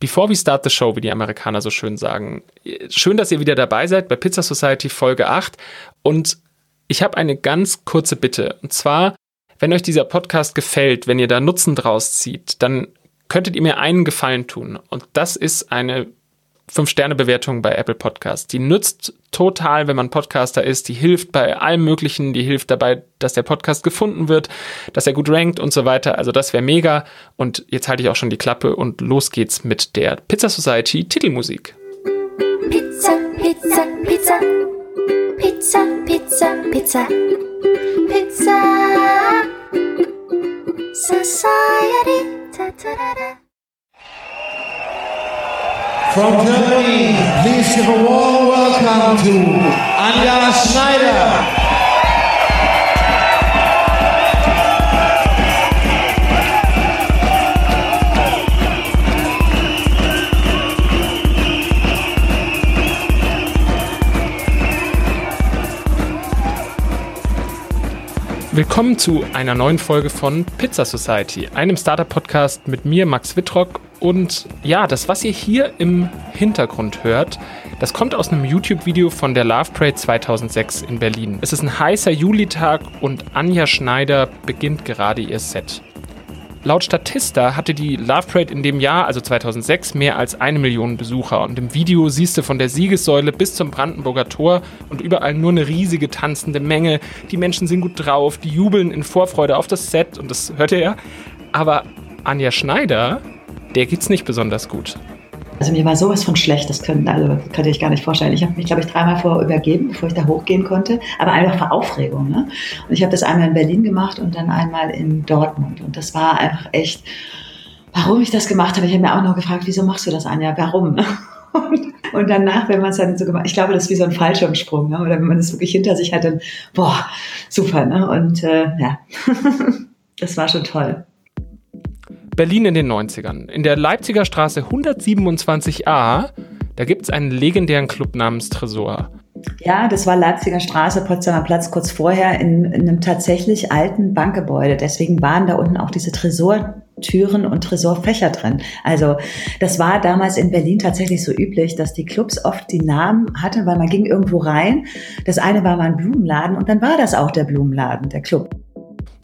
Before we start the show, wie die Amerikaner so schön sagen. Schön, dass ihr wieder dabei seid bei Pizza Society Folge 8. Und ich habe eine ganz kurze Bitte. Und zwar, wenn euch dieser Podcast gefällt, wenn ihr da Nutzen draus zieht, dann könntet ihr mir einen Gefallen tun. Und das ist eine 5-Sterne-Bewertung bei Apple Podcasts. Die nützt total, wenn man Podcaster ist. Die hilft bei allem Möglichen. Die hilft dabei, dass der Podcast gefunden wird, dass er gut rankt und so weiter. Also das wäre mega. Und jetzt halte ich auch schon die Klappe und los geht's mit der Pizza Society Titelmusik. Pizza, Pizza, Pizza. Pizza, Pizza, Pizza. Pizza Society. Ta -ta -da -da. From Germany, please give a warm welcome to Anja Schneider. Willkommen zu einer neuen Folge von Pizza Society, einem Startup-Podcast mit mir, Max Wittrock. Und ja, das, was ihr hier im Hintergrund hört, das kommt aus einem YouTube-Video von der Love Parade 2006 in Berlin. Es ist ein heißer Julitag und Anja Schneider beginnt gerade ihr Set. Laut Statista hatte die Love Parade in dem Jahr, also 2006, mehr als eine Million Besucher. Und im Video siehst du von der Siegessäule bis zum Brandenburger Tor und überall nur eine riesige tanzende Menge. Die Menschen sind gut drauf, die jubeln in Vorfreude auf das Set und das hört ihr ja. Aber Anja Schneider, der geht's nicht besonders gut. Also mir war sowas von schlecht, das können, also könnt ihr euch gar nicht vorstellen. Ich habe mich, glaube ich, dreimal vorher übergeben, bevor ich da hochgehen konnte, aber einfach vor Aufregung. Ne? Und ich habe das einmal in Berlin gemacht und dann einmal in Dortmund. Und das war einfach echt, warum ich das gemacht habe. Ich habe mir auch noch gefragt, wieso machst du das, Anja? Warum? Und, und danach, wenn man es dann so gemacht, ich glaube, das ist wie so ein Fallschirmsprung, ne? oder wenn man es wirklich hinter sich hat, dann, boah, super, ne? Und äh, ja, das war schon toll. Berlin in den 90ern. In der Leipziger Straße 127a, da gibt es einen legendären Club namens Tresor. Ja, das war Leipziger Straße, Potsdamer Platz kurz vorher in, in, einem tatsächlich alten Bankgebäude. Deswegen waren da unten auch diese Tresortüren und Tresorfächer drin. Also das war damals in Berlin tatsächlich so üblich, dass die Clubs oft die Namen hatten, weil man ging irgendwo rein. Das eine war mal ein Blumenladen und dann war das auch der Blumenladen, der Club.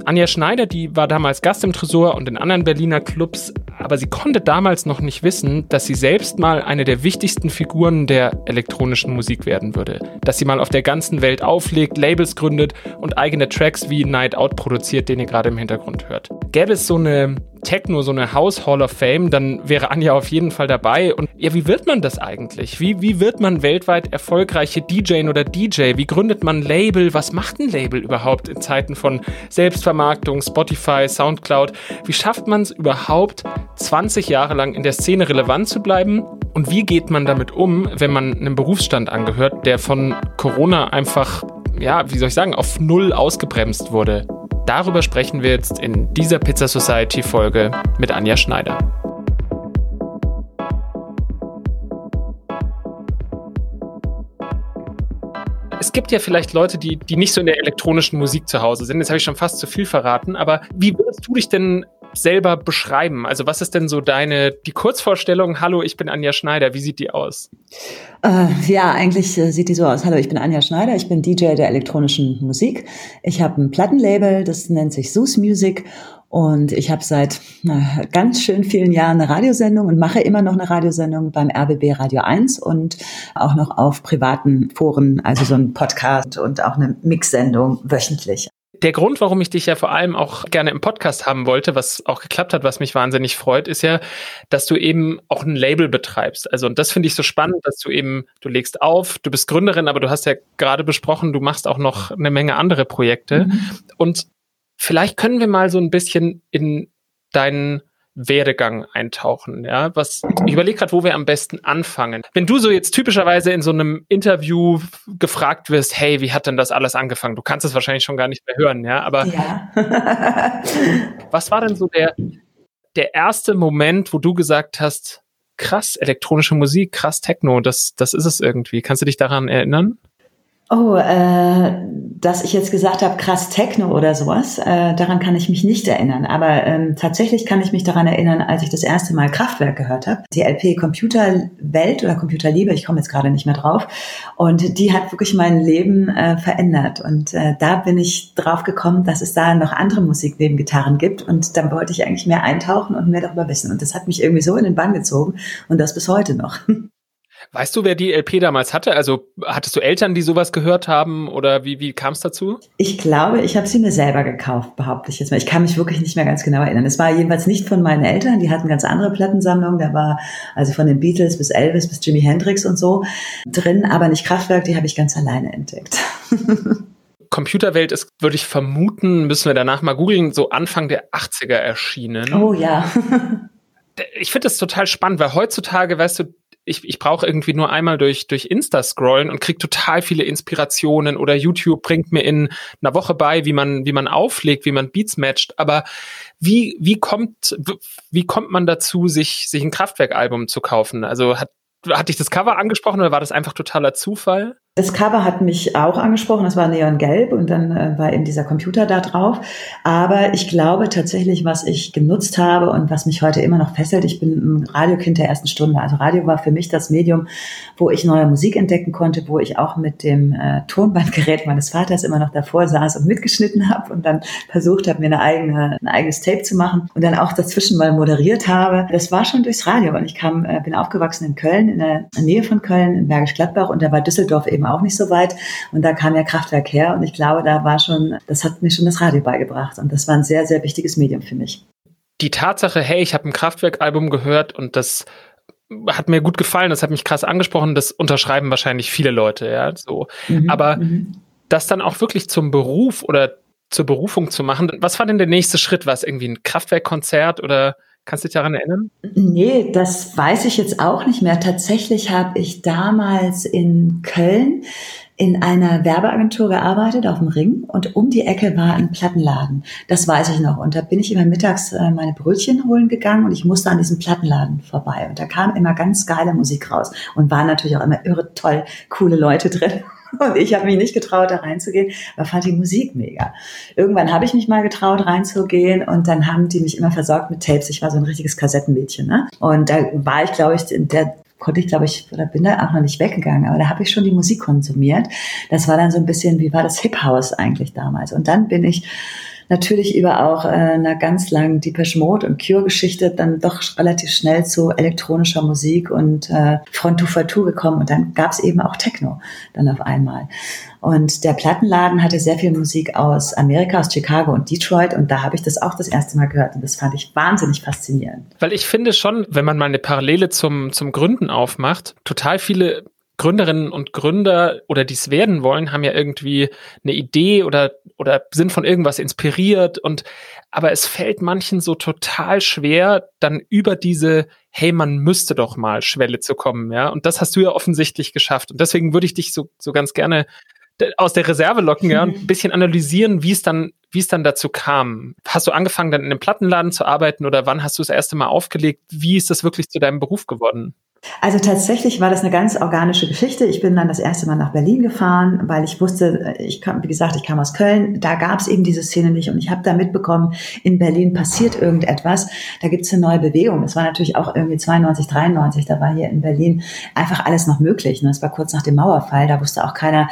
Anja Schneider, die war damals Gast im Tresor und in anderen Berliner Clubs, aber sie konnte damals noch nicht wissen, dass sie selbst mal eine der wichtigsten Figuren der elektronischen Musik werden würde. Dass sie mal auf der ganzen Welt auflegt, Labels gründet und eigene Tracks wie Night Out produziert, den ihr gerade im Hintergrund hört. Gäbe es so eine Techno, so eine House Hall of Fame, dann wäre Anja auf jeden Fall dabei. Und ja, wie wird man das eigentlich? Wie, wie wird man weltweit erfolgreiche DJ oder DJ? Wie gründet man Label? Was macht ein Label überhaupt in Zeiten von Selbstvermarktung, Spotify, Soundcloud? Wie schafft man es überhaupt, 20 Jahre lang in der Szene relevant zu bleiben? Und wie geht man damit um, wenn man einem Berufsstand angehört, der von Corona einfach, ja, wie soll ich sagen, auf Null ausgebremst wurde? Darüber sprechen wir jetzt in dieser Pizza Society Folge mit Anja Schneider. Es gibt ja vielleicht Leute, die, die nicht so in der elektronischen Musik zu Hause sind. Jetzt habe ich schon fast zu viel verraten, aber wie würdest du dich denn selber beschreiben? Also was ist denn so deine, die Kurzvorstellung, hallo, ich bin Anja Schneider, wie sieht die aus? Äh, ja, eigentlich äh, sieht die so aus. Hallo, ich bin Anja Schneider, ich bin DJ der elektronischen Musik. Ich habe ein Plattenlabel, das nennt sich Sus Music und ich habe seit na, ganz schön vielen Jahren eine Radiosendung und mache immer noch eine Radiosendung beim RBB Radio 1 und auch noch auf privaten Foren, also so ein Podcast und auch eine Mixsendung wöchentlich der Grund, warum ich dich ja vor allem auch gerne im Podcast haben wollte, was auch geklappt hat, was mich wahnsinnig freut, ist ja, dass du eben auch ein Label betreibst. Also, und das finde ich so spannend, dass du eben, du legst auf, du bist Gründerin, aber du hast ja gerade besprochen, du machst auch noch eine Menge andere Projekte. Mhm. Und vielleicht können wir mal so ein bisschen in deinen Werdegang eintauchen. Ja, was ich überlege gerade, wo wir am besten anfangen. Wenn du so jetzt typischerweise in so einem Interview gefragt wirst, hey, wie hat denn das alles angefangen? Du kannst es wahrscheinlich schon gar nicht mehr hören, ja. Aber ja. was war denn so der der erste Moment, wo du gesagt hast, krass elektronische Musik, krass Techno, das das ist es irgendwie. Kannst du dich daran erinnern? Oh, äh, dass ich jetzt gesagt habe, krass Techno oder sowas, äh, daran kann ich mich nicht erinnern. Aber ähm, tatsächlich kann ich mich daran erinnern, als ich das erste Mal Kraftwerk gehört habe. Die LP Computerwelt oder Computerliebe, ich komme jetzt gerade nicht mehr drauf. Und die hat wirklich mein Leben äh, verändert. Und äh, da bin ich drauf gekommen, dass es da noch andere Musik neben Gitarren gibt. Und dann wollte ich eigentlich mehr eintauchen und mehr darüber wissen. Und das hat mich irgendwie so in den Bann gezogen und das bis heute noch. Weißt du, wer die LP damals hatte? Also hattest du Eltern, die sowas gehört haben oder wie, wie kam es dazu? Ich glaube, ich habe sie mir selber gekauft, behaupte ich jetzt mal. Ich kann mich wirklich nicht mehr ganz genau erinnern. Es war jedenfalls nicht von meinen Eltern, die hatten ganz andere Plattensammlungen. Da war also von den Beatles bis Elvis bis Jimi Hendrix und so drin, aber nicht Kraftwerk, die habe ich ganz alleine entdeckt. Computerwelt ist, würde ich vermuten, müssen wir danach mal googeln, so Anfang der 80er erschienen. Oh ja. ich finde das total spannend, weil heutzutage, weißt du, ich, ich brauche irgendwie nur einmal durch, durch Insta scrollen und krieg total viele Inspirationen oder YouTube bringt mir in einer Woche bei, wie man, wie man auflegt, wie man Beats matcht. Aber wie, wie kommt, wie kommt man dazu, sich, sich ein Kraftwerk-Album zu kaufen? Also hat, hat dich das Cover angesprochen oder war das einfach totaler Zufall? Das Cover hat mich auch angesprochen, das war neongelb und dann äh, war eben dieser Computer da drauf. Aber ich glaube tatsächlich, was ich genutzt habe und was mich heute immer noch fesselt, ich bin ein Radiokind der ersten Stunde. Also Radio war für mich das Medium, wo ich neue Musik entdecken konnte, wo ich auch mit dem äh, Tonbandgerät meines Vaters immer noch davor saß und mitgeschnitten habe und dann versucht habe, mir eine eigene, ein eigenes Tape zu machen und dann auch dazwischen mal moderiert habe. Das war schon durchs Radio und ich kam, äh, bin aufgewachsen in Köln, in der Nähe von Köln, in Bergisch Gladbach und da war Düsseldorf eben eben auch nicht so weit. Und da kam ja Kraftwerk her und ich glaube, da war schon, das hat mir schon das Radio beigebracht und das war ein sehr, sehr wichtiges Medium für mich. Die Tatsache, hey, ich habe ein Kraftwerk-Album gehört und das hat mir gut gefallen, das hat mich krass angesprochen, das unterschreiben wahrscheinlich viele Leute, ja, so. Mhm, Aber mhm. das dann auch wirklich zum Beruf oder zur Berufung zu machen, was war denn der nächste Schritt? War es irgendwie ein Kraftwerkkonzert oder Kannst du dich daran erinnern? Nee, das weiß ich jetzt auch nicht mehr. Tatsächlich habe ich damals in Köln in einer Werbeagentur gearbeitet auf dem Ring und um die Ecke war ein Plattenladen. Das weiß ich noch. Und da bin ich immer mittags äh, meine Brötchen holen gegangen und ich musste an diesem Plattenladen vorbei. Und da kam immer ganz geile Musik raus und waren natürlich auch immer irre toll, coole Leute drin. Und ich habe mich nicht getraut, da reinzugehen, aber fand die Musik mega. Irgendwann habe ich mich mal getraut, reinzugehen und dann haben die mich immer versorgt mit Tapes. Ich war so ein richtiges Kassettenmädchen. Ne? Und da war ich, glaube ich, der konnte ich, glaube ich, oder bin da auch noch nicht weggegangen, aber da habe ich schon die Musik konsumiert. Das war dann so ein bisschen, wie war das Hip House eigentlich damals? Und dann bin ich natürlich über auch äh, einer ganz langen Depeche Mode und Cure-Geschichte dann doch relativ schnell zu elektronischer Musik und äh, Front to Fatu gekommen und dann gab es eben auch Techno dann auf einmal. Und der Plattenladen hatte sehr viel Musik aus Amerika, aus Chicago und Detroit. Und da habe ich das auch das erste Mal gehört. Und das fand ich wahnsinnig faszinierend. Weil ich finde schon, wenn man mal eine Parallele zum, zum Gründen aufmacht, total viele Gründerinnen und Gründer oder dies werden wollen, haben ja irgendwie eine Idee oder, oder sind von irgendwas inspiriert und, aber es fällt manchen so total schwer, dann über diese, hey, man müsste doch mal Schwelle zu kommen, ja. Und das hast du ja offensichtlich geschafft. Und deswegen würde ich dich so, so ganz gerne aus der Reserve locken, ja, und ein bisschen analysieren, wie es dann, wie es dann dazu kam. Hast du angefangen, dann in einem Plattenladen zu arbeiten oder wann hast du das erste Mal aufgelegt? Wie ist das wirklich zu deinem Beruf geworden? Also tatsächlich war das eine ganz organische Geschichte. Ich bin dann das erste Mal nach Berlin gefahren, weil ich wusste, ich kam, wie gesagt, ich kam aus Köln, da gab es eben diese Szene nicht und ich habe da mitbekommen, in Berlin passiert irgendetwas, da gibt es eine neue Bewegung. Das war natürlich auch irgendwie 92, 93, da war hier in Berlin einfach alles noch möglich. Das war kurz nach dem Mauerfall, da wusste auch keiner,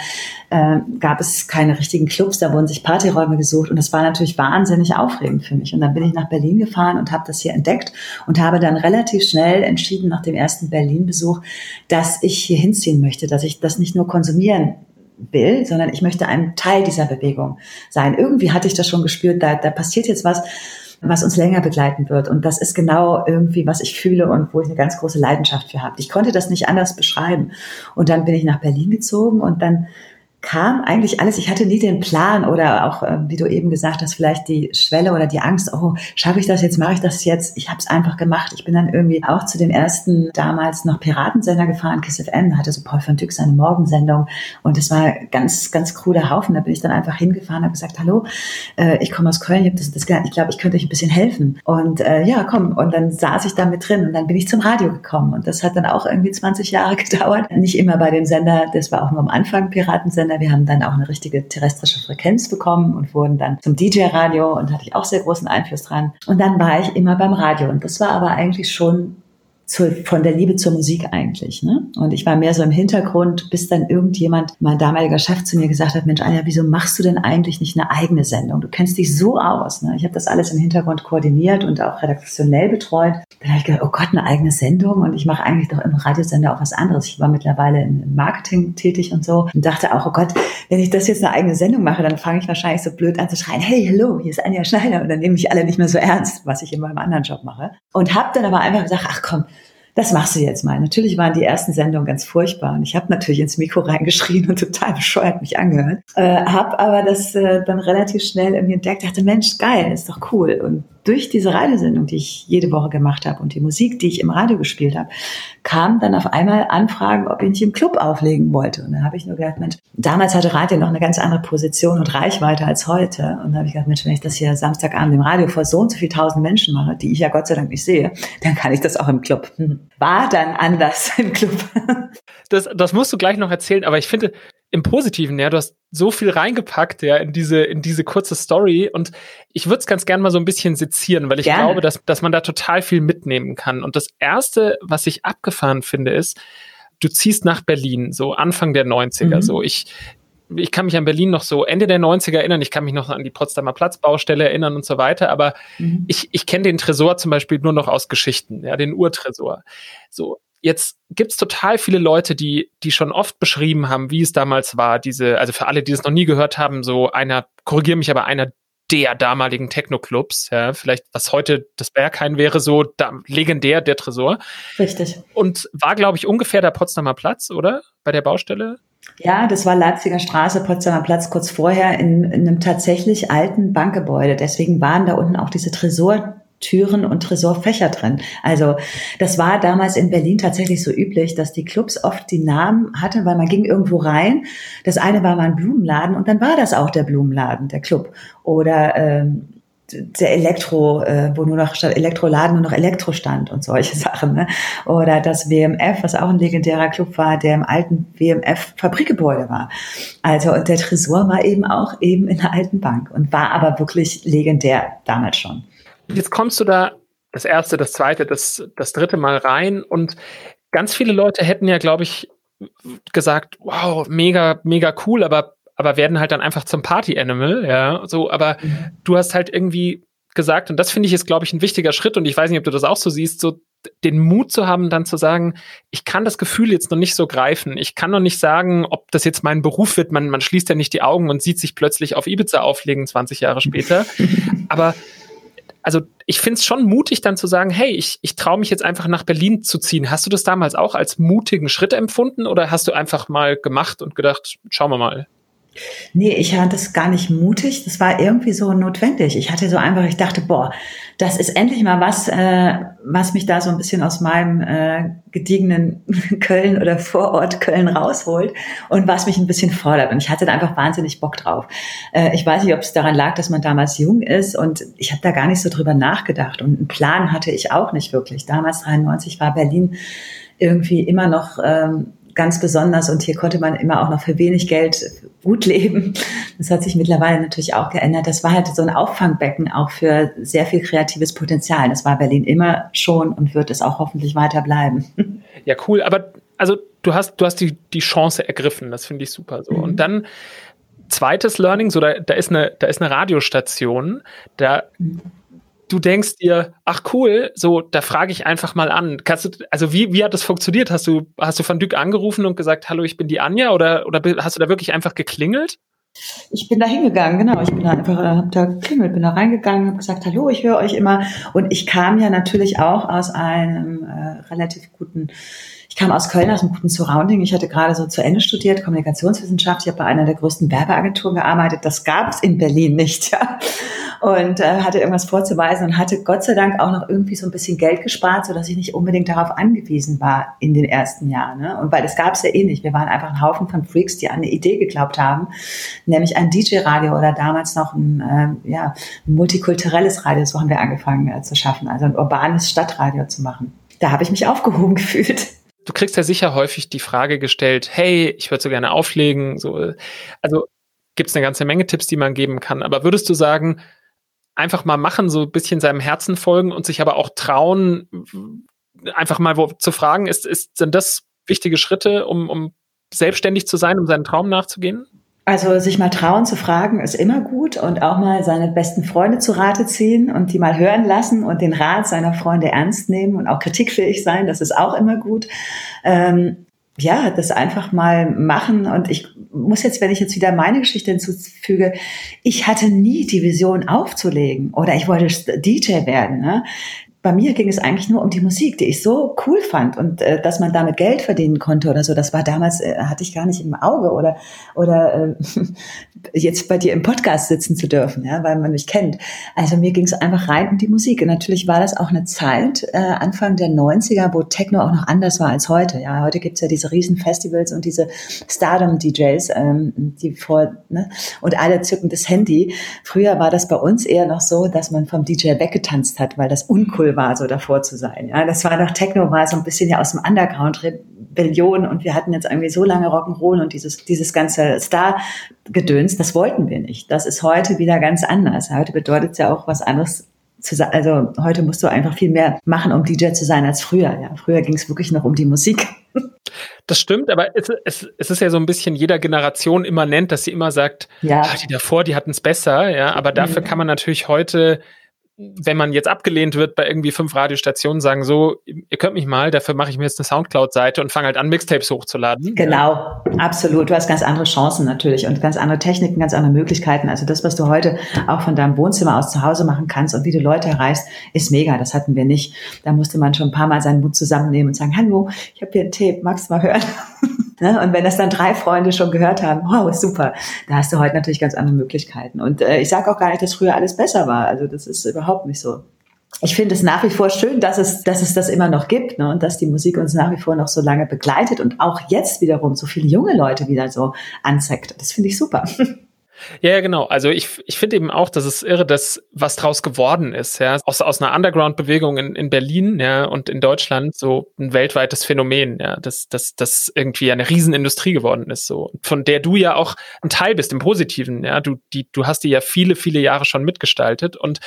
äh, gab es keine richtigen Clubs, da wurden sich Partyräume gesucht und das war natürlich wahnsinnig aufregend für mich. Und dann bin ich nach Berlin gefahren und habe das hier entdeckt und habe dann relativ schnell entschieden nach dem ersten Berlin Berlin-Besuch, dass ich hier hinziehen möchte, dass ich das nicht nur konsumieren will, sondern ich möchte ein Teil dieser Bewegung sein. Irgendwie hatte ich das schon gespürt, da, da passiert jetzt was, was uns länger begleiten wird. Und das ist genau irgendwie, was ich fühle und wo ich eine ganz große Leidenschaft für habe. Ich konnte das nicht anders beschreiben. Und dann bin ich nach Berlin gezogen und dann kam eigentlich alles. Ich hatte nie den Plan oder auch, äh, wie du eben gesagt hast, vielleicht die Schwelle oder die Angst, oh, schaffe ich das jetzt, mache ich das jetzt? Ich habe es einfach gemacht. Ich bin dann irgendwie auch zu dem ersten damals noch Piratensender gefahren, Kiss FM, hatte so Paul von Dyck seine Morgensendung und es war ganz, ganz cruder Haufen. Da bin ich dann einfach hingefahren, habe gesagt, hallo, äh, ich komme aus Köln, ich habe das, das gelernt, ich glaube, ich könnte euch ein bisschen helfen. Und äh, ja, komm, und dann saß ich da mit drin und dann bin ich zum Radio gekommen und das hat dann auch irgendwie 20 Jahre gedauert. Nicht immer bei dem Sender, das war auch nur am Anfang Piratensender, Radiosender. Wir haben dann auch eine richtige terrestrische Frequenz bekommen und wurden dann zum DJ-Radio und hatte ich auch sehr großen Einfluss dran. Und dann war ich immer beim Radio und das war aber eigentlich schon zu, von der Liebe zur Musik eigentlich. Ne? Und ich war mehr so im Hintergrund, bis dann irgendjemand, mein damaliger Chef zu mir gesagt hat, Mensch, Anja, wieso machst du denn eigentlich nicht eine eigene Sendung? Du kennst dich so aus. Ne? Ich habe das alles im Hintergrund koordiniert und auch redaktionell betreut. Dann habe ich gedacht, oh Gott, eine eigene Sendung und ich mache eigentlich doch im Radiosender auch was anderes. Ich war mittlerweile im Marketing tätig und so und dachte auch, oh Gott, wenn ich das jetzt eine eigene Sendung mache, dann fange ich wahrscheinlich so blöd an zu schreien, hey, hallo, hier ist Anja Schneider und dann nehme ich alle nicht mehr so ernst, was ich in meinem anderen Job mache. Und habe dann aber einfach gesagt, ach komm, das machst du jetzt mal. Natürlich waren die ersten Sendungen ganz furchtbar und ich habe natürlich ins Mikro reingeschrien und total bescheuert mich angehört. Äh, habe aber das äh, dann relativ schnell irgendwie entdeckt, dachte, Mensch, geil, ist doch cool. Und durch diese Radiosendung, die ich jede Woche gemacht habe und die Musik, die ich im Radio gespielt habe, kamen dann auf einmal Anfragen, ob ich nicht im Club auflegen wollte. Und da habe ich nur gedacht, Mensch, damals hatte Radio noch eine ganz andere Position und Reichweite als heute. Und da habe ich gedacht, Mensch, wenn ich das hier Samstagabend im Radio vor so und so viel tausend Menschen mache, die ich ja Gott sei Dank nicht sehe, dann kann ich das auch im Club. War dann anders im Club. Das, das musst du gleich noch erzählen, aber ich finde, im Positiven, ja, du hast so viel reingepackt, ja, in diese, in diese kurze Story und ich würde es ganz gerne mal so ein bisschen sezieren, weil ich gerne. glaube, dass, dass man da total viel mitnehmen kann. Und das erste, was ich abgefahren finde, ist, du ziehst nach Berlin, so Anfang der 90er, mhm. so ich, ich kann mich an Berlin noch so Ende der 90er erinnern, ich kann mich noch an die Potsdamer Platzbaustelle erinnern und so weiter, aber mhm. ich, ich kenne den Tresor zum Beispiel nur noch aus Geschichten, ja, den Urtresor. So, Jetzt gibt's total viele Leute, die, die schon oft beschrieben haben, wie es damals war, diese, also für alle, die es noch nie gehört haben, so einer, korrigiere mich, aber einer der damaligen Techno-Clubs, ja, vielleicht was heute das Berghain wäre, so da, legendär der Tresor. Richtig. Und war, glaube ich, ungefähr der Potsdamer Platz, oder? Bei der Baustelle? Ja, das war Leipziger Straße, Potsdamer Platz kurz vorher in, in einem tatsächlich alten Bankgebäude. Deswegen waren da unten auch diese Tresor Türen und Tresorfächer drin. Also das war damals in Berlin tatsächlich so üblich, dass die Clubs oft die Namen hatten, weil man ging irgendwo rein. Das eine war mal ein Blumenladen und dann war das auch der Blumenladen, der Club. Oder ähm, der Elektro, äh, wo nur noch statt Elektroladen nur noch Elektro stand und solche Sachen. Ne? Oder das WMF, was auch ein legendärer Club war, der im alten WMF Fabrikgebäude war. Also und der Tresor war eben auch eben in der alten Bank und war aber wirklich legendär damals schon. Jetzt kommst du da das erste, das zweite, das, das dritte Mal rein und ganz viele Leute hätten ja, glaube ich, gesagt, wow, mega, mega cool, aber, aber werden halt dann einfach zum Party-Animal, ja, so, aber mhm. du hast halt irgendwie gesagt, und das finde ich ist, glaube ich, ein wichtiger Schritt, und ich weiß nicht, ob du das auch so siehst, so den Mut zu haben, dann zu sagen, ich kann das Gefühl jetzt noch nicht so greifen. Ich kann noch nicht sagen, ob das jetzt mein Beruf wird. Man, man schließt ja nicht die Augen und sieht sich plötzlich auf Ibiza auflegen 20 Jahre später. Aber also ich finde es schon mutig, dann zu sagen, hey, ich, ich traue mich jetzt einfach nach Berlin zu ziehen. Hast du das damals auch als mutigen Schritt empfunden oder hast du einfach mal gemacht und gedacht, schauen wir mal? Nee, ich fand das gar nicht mutig. Das war irgendwie so notwendig. Ich hatte so einfach, ich dachte, boah, das ist endlich mal was, äh, was mich da so ein bisschen aus meinem äh, gediegenen Köln oder Vorort Köln rausholt und was mich ein bisschen fordert. Und ich hatte da einfach wahnsinnig Bock drauf. Äh, ich weiß nicht, ob es daran lag, dass man damals jung ist und ich habe da gar nicht so drüber nachgedacht. Und einen Plan hatte ich auch nicht wirklich. Damals 93 war Berlin irgendwie immer noch ähm, ganz besonders und hier konnte man immer auch noch für wenig Geld gut leben. Das hat sich mittlerweile natürlich auch geändert. Das war halt so ein Auffangbecken auch für sehr viel kreatives Potenzial. Das war Berlin immer schon und wird es auch hoffentlich weiter bleiben. Ja, cool. Aber also du hast, du hast die, die Chance ergriffen. Das finde ich super so. Mhm. Und dann zweites Learning, so da, da ist eine, da ist eine Radiostation, da mhm du denkst dir, ach cool, so, da frage ich einfach mal an. Kannst du, also wie, wie hat das funktioniert? Hast du, hast du Van Dyck angerufen und gesagt, hallo, ich bin die Anja oder, oder hast du da wirklich einfach geklingelt? Ich bin da hingegangen, genau. Ich bin da einfach, äh, hab da geklingelt, bin da reingegangen, habe gesagt, hallo, ich höre euch immer. Und ich kam ja natürlich auch aus einem äh, relativ guten ich kam aus Köln, aus einem guten Surrounding. Ich hatte gerade so zu Ende studiert, Kommunikationswissenschaft. Ich habe bei einer der größten Werbeagenturen gearbeitet. Das gab es in Berlin nicht. Ja. Und äh, hatte irgendwas vorzuweisen und hatte Gott sei Dank auch noch irgendwie so ein bisschen Geld gespart, sodass ich nicht unbedingt darauf angewiesen war in den ersten Jahren. Ne? Und weil das gab es ja eh nicht. Wir waren einfach ein Haufen von Freaks, die an eine Idee geglaubt haben, nämlich ein DJ-Radio oder damals noch ein, äh, ja, ein multikulturelles Radio. So haben wir angefangen äh, zu schaffen, also ein urbanes Stadtradio zu machen. Da habe ich mich aufgehoben gefühlt. Du kriegst ja sicher häufig die Frage gestellt, hey, ich würde so gerne auflegen. So, also gibt es eine ganze Menge Tipps, die man geben kann. Aber würdest du sagen, einfach mal machen, so ein bisschen seinem Herzen folgen und sich aber auch trauen, einfach mal wo, zu fragen, ist, ist, sind das wichtige Schritte, um, um selbstständig zu sein, um seinen Traum nachzugehen? Also sich mal trauen zu fragen ist immer gut und auch mal seine besten Freunde zu Rate ziehen und die mal hören lassen und den Rat seiner Freunde ernst nehmen und auch kritikfähig sein, das ist auch immer gut. Ähm, ja, das einfach mal machen und ich muss jetzt, wenn ich jetzt wieder meine Geschichte hinzufüge, ich hatte nie die Vision aufzulegen oder ich wollte DJ werden. Ne? Bei mir ging es eigentlich nur um die Musik, die ich so cool fand und äh, dass man damit Geld verdienen konnte oder so. Das war damals äh, hatte ich gar nicht im Auge oder oder äh, jetzt bei dir im Podcast sitzen zu dürfen, ja, weil man mich kennt. Also mir ging es einfach rein um die Musik. Und natürlich war das auch eine Zeit äh, Anfang der 90er, wo Techno auch noch anders war als heute. Ja, heute gibt's ja diese riesen Festivals und diese Stardom-DJs, ähm, die vor ne, und alle zücken das Handy. Früher war das bei uns eher noch so, dass man vom DJ weggetanzt hat, weil das uncool war, so davor zu sein. Ja, das war noch Techno, war so ein bisschen ja aus dem Underground Rebellion und wir hatten jetzt irgendwie so lange Rock'n'Roll und dieses, dieses ganze Star-Gedöns, das wollten wir nicht. Das ist heute wieder ganz anders. Heute bedeutet es ja auch was anderes zu sein. Also heute musst du einfach viel mehr machen, um DJ zu sein als früher. Ja, früher ging es wirklich noch um die Musik. Das stimmt, aber es, es, es ist ja so ein bisschen jeder Generation immanent, dass sie immer sagt, ja. Ah, die davor, die hatten es besser, ja, aber dafür mhm. kann man natürlich heute wenn man jetzt abgelehnt wird bei irgendwie fünf Radiostationen, sagen so, ihr könnt mich mal, dafür mache ich mir jetzt eine Soundcloud-Seite und fange halt an, Mixtapes hochzuladen. Genau, absolut. Du hast ganz andere Chancen natürlich und ganz andere Techniken, ganz andere Möglichkeiten. Also das, was du heute auch von deinem Wohnzimmer aus zu Hause machen kannst und wie du Leute erreichst, ist mega. Das hatten wir nicht. Da musste man schon ein paar Mal seinen Mut zusammennehmen und sagen, hallo, ich habe hier ein Tape, magst du mal hören? Ne? Und wenn das dann drei Freunde schon gehört haben, wow, super, da hast du heute natürlich ganz andere Möglichkeiten. Und äh, ich sage auch gar nicht, dass früher alles besser war. Also das ist überhaupt nicht so. Ich finde es nach wie vor schön, dass es, dass es das immer noch gibt ne? und dass die Musik uns nach wie vor noch so lange begleitet und auch jetzt wiederum so viele junge Leute wieder so anzeigt. Das finde ich super. Ja, genau. Also ich, ich finde eben auch, dass es irre, dass was draus geworden ist, ja. Aus, aus einer Underground-Bewegung in, in Berlin, ja, und in Deutschland so ein weltweites Phänomen, ja, dass, dass, dass irgendwie eine Riesenindustrie geworden ist, so. Von der du ja auch ein Teil bist, im Positiven, ja. Du, die, du hast die ja viele, viele Jahre schon mitgestaltet. Und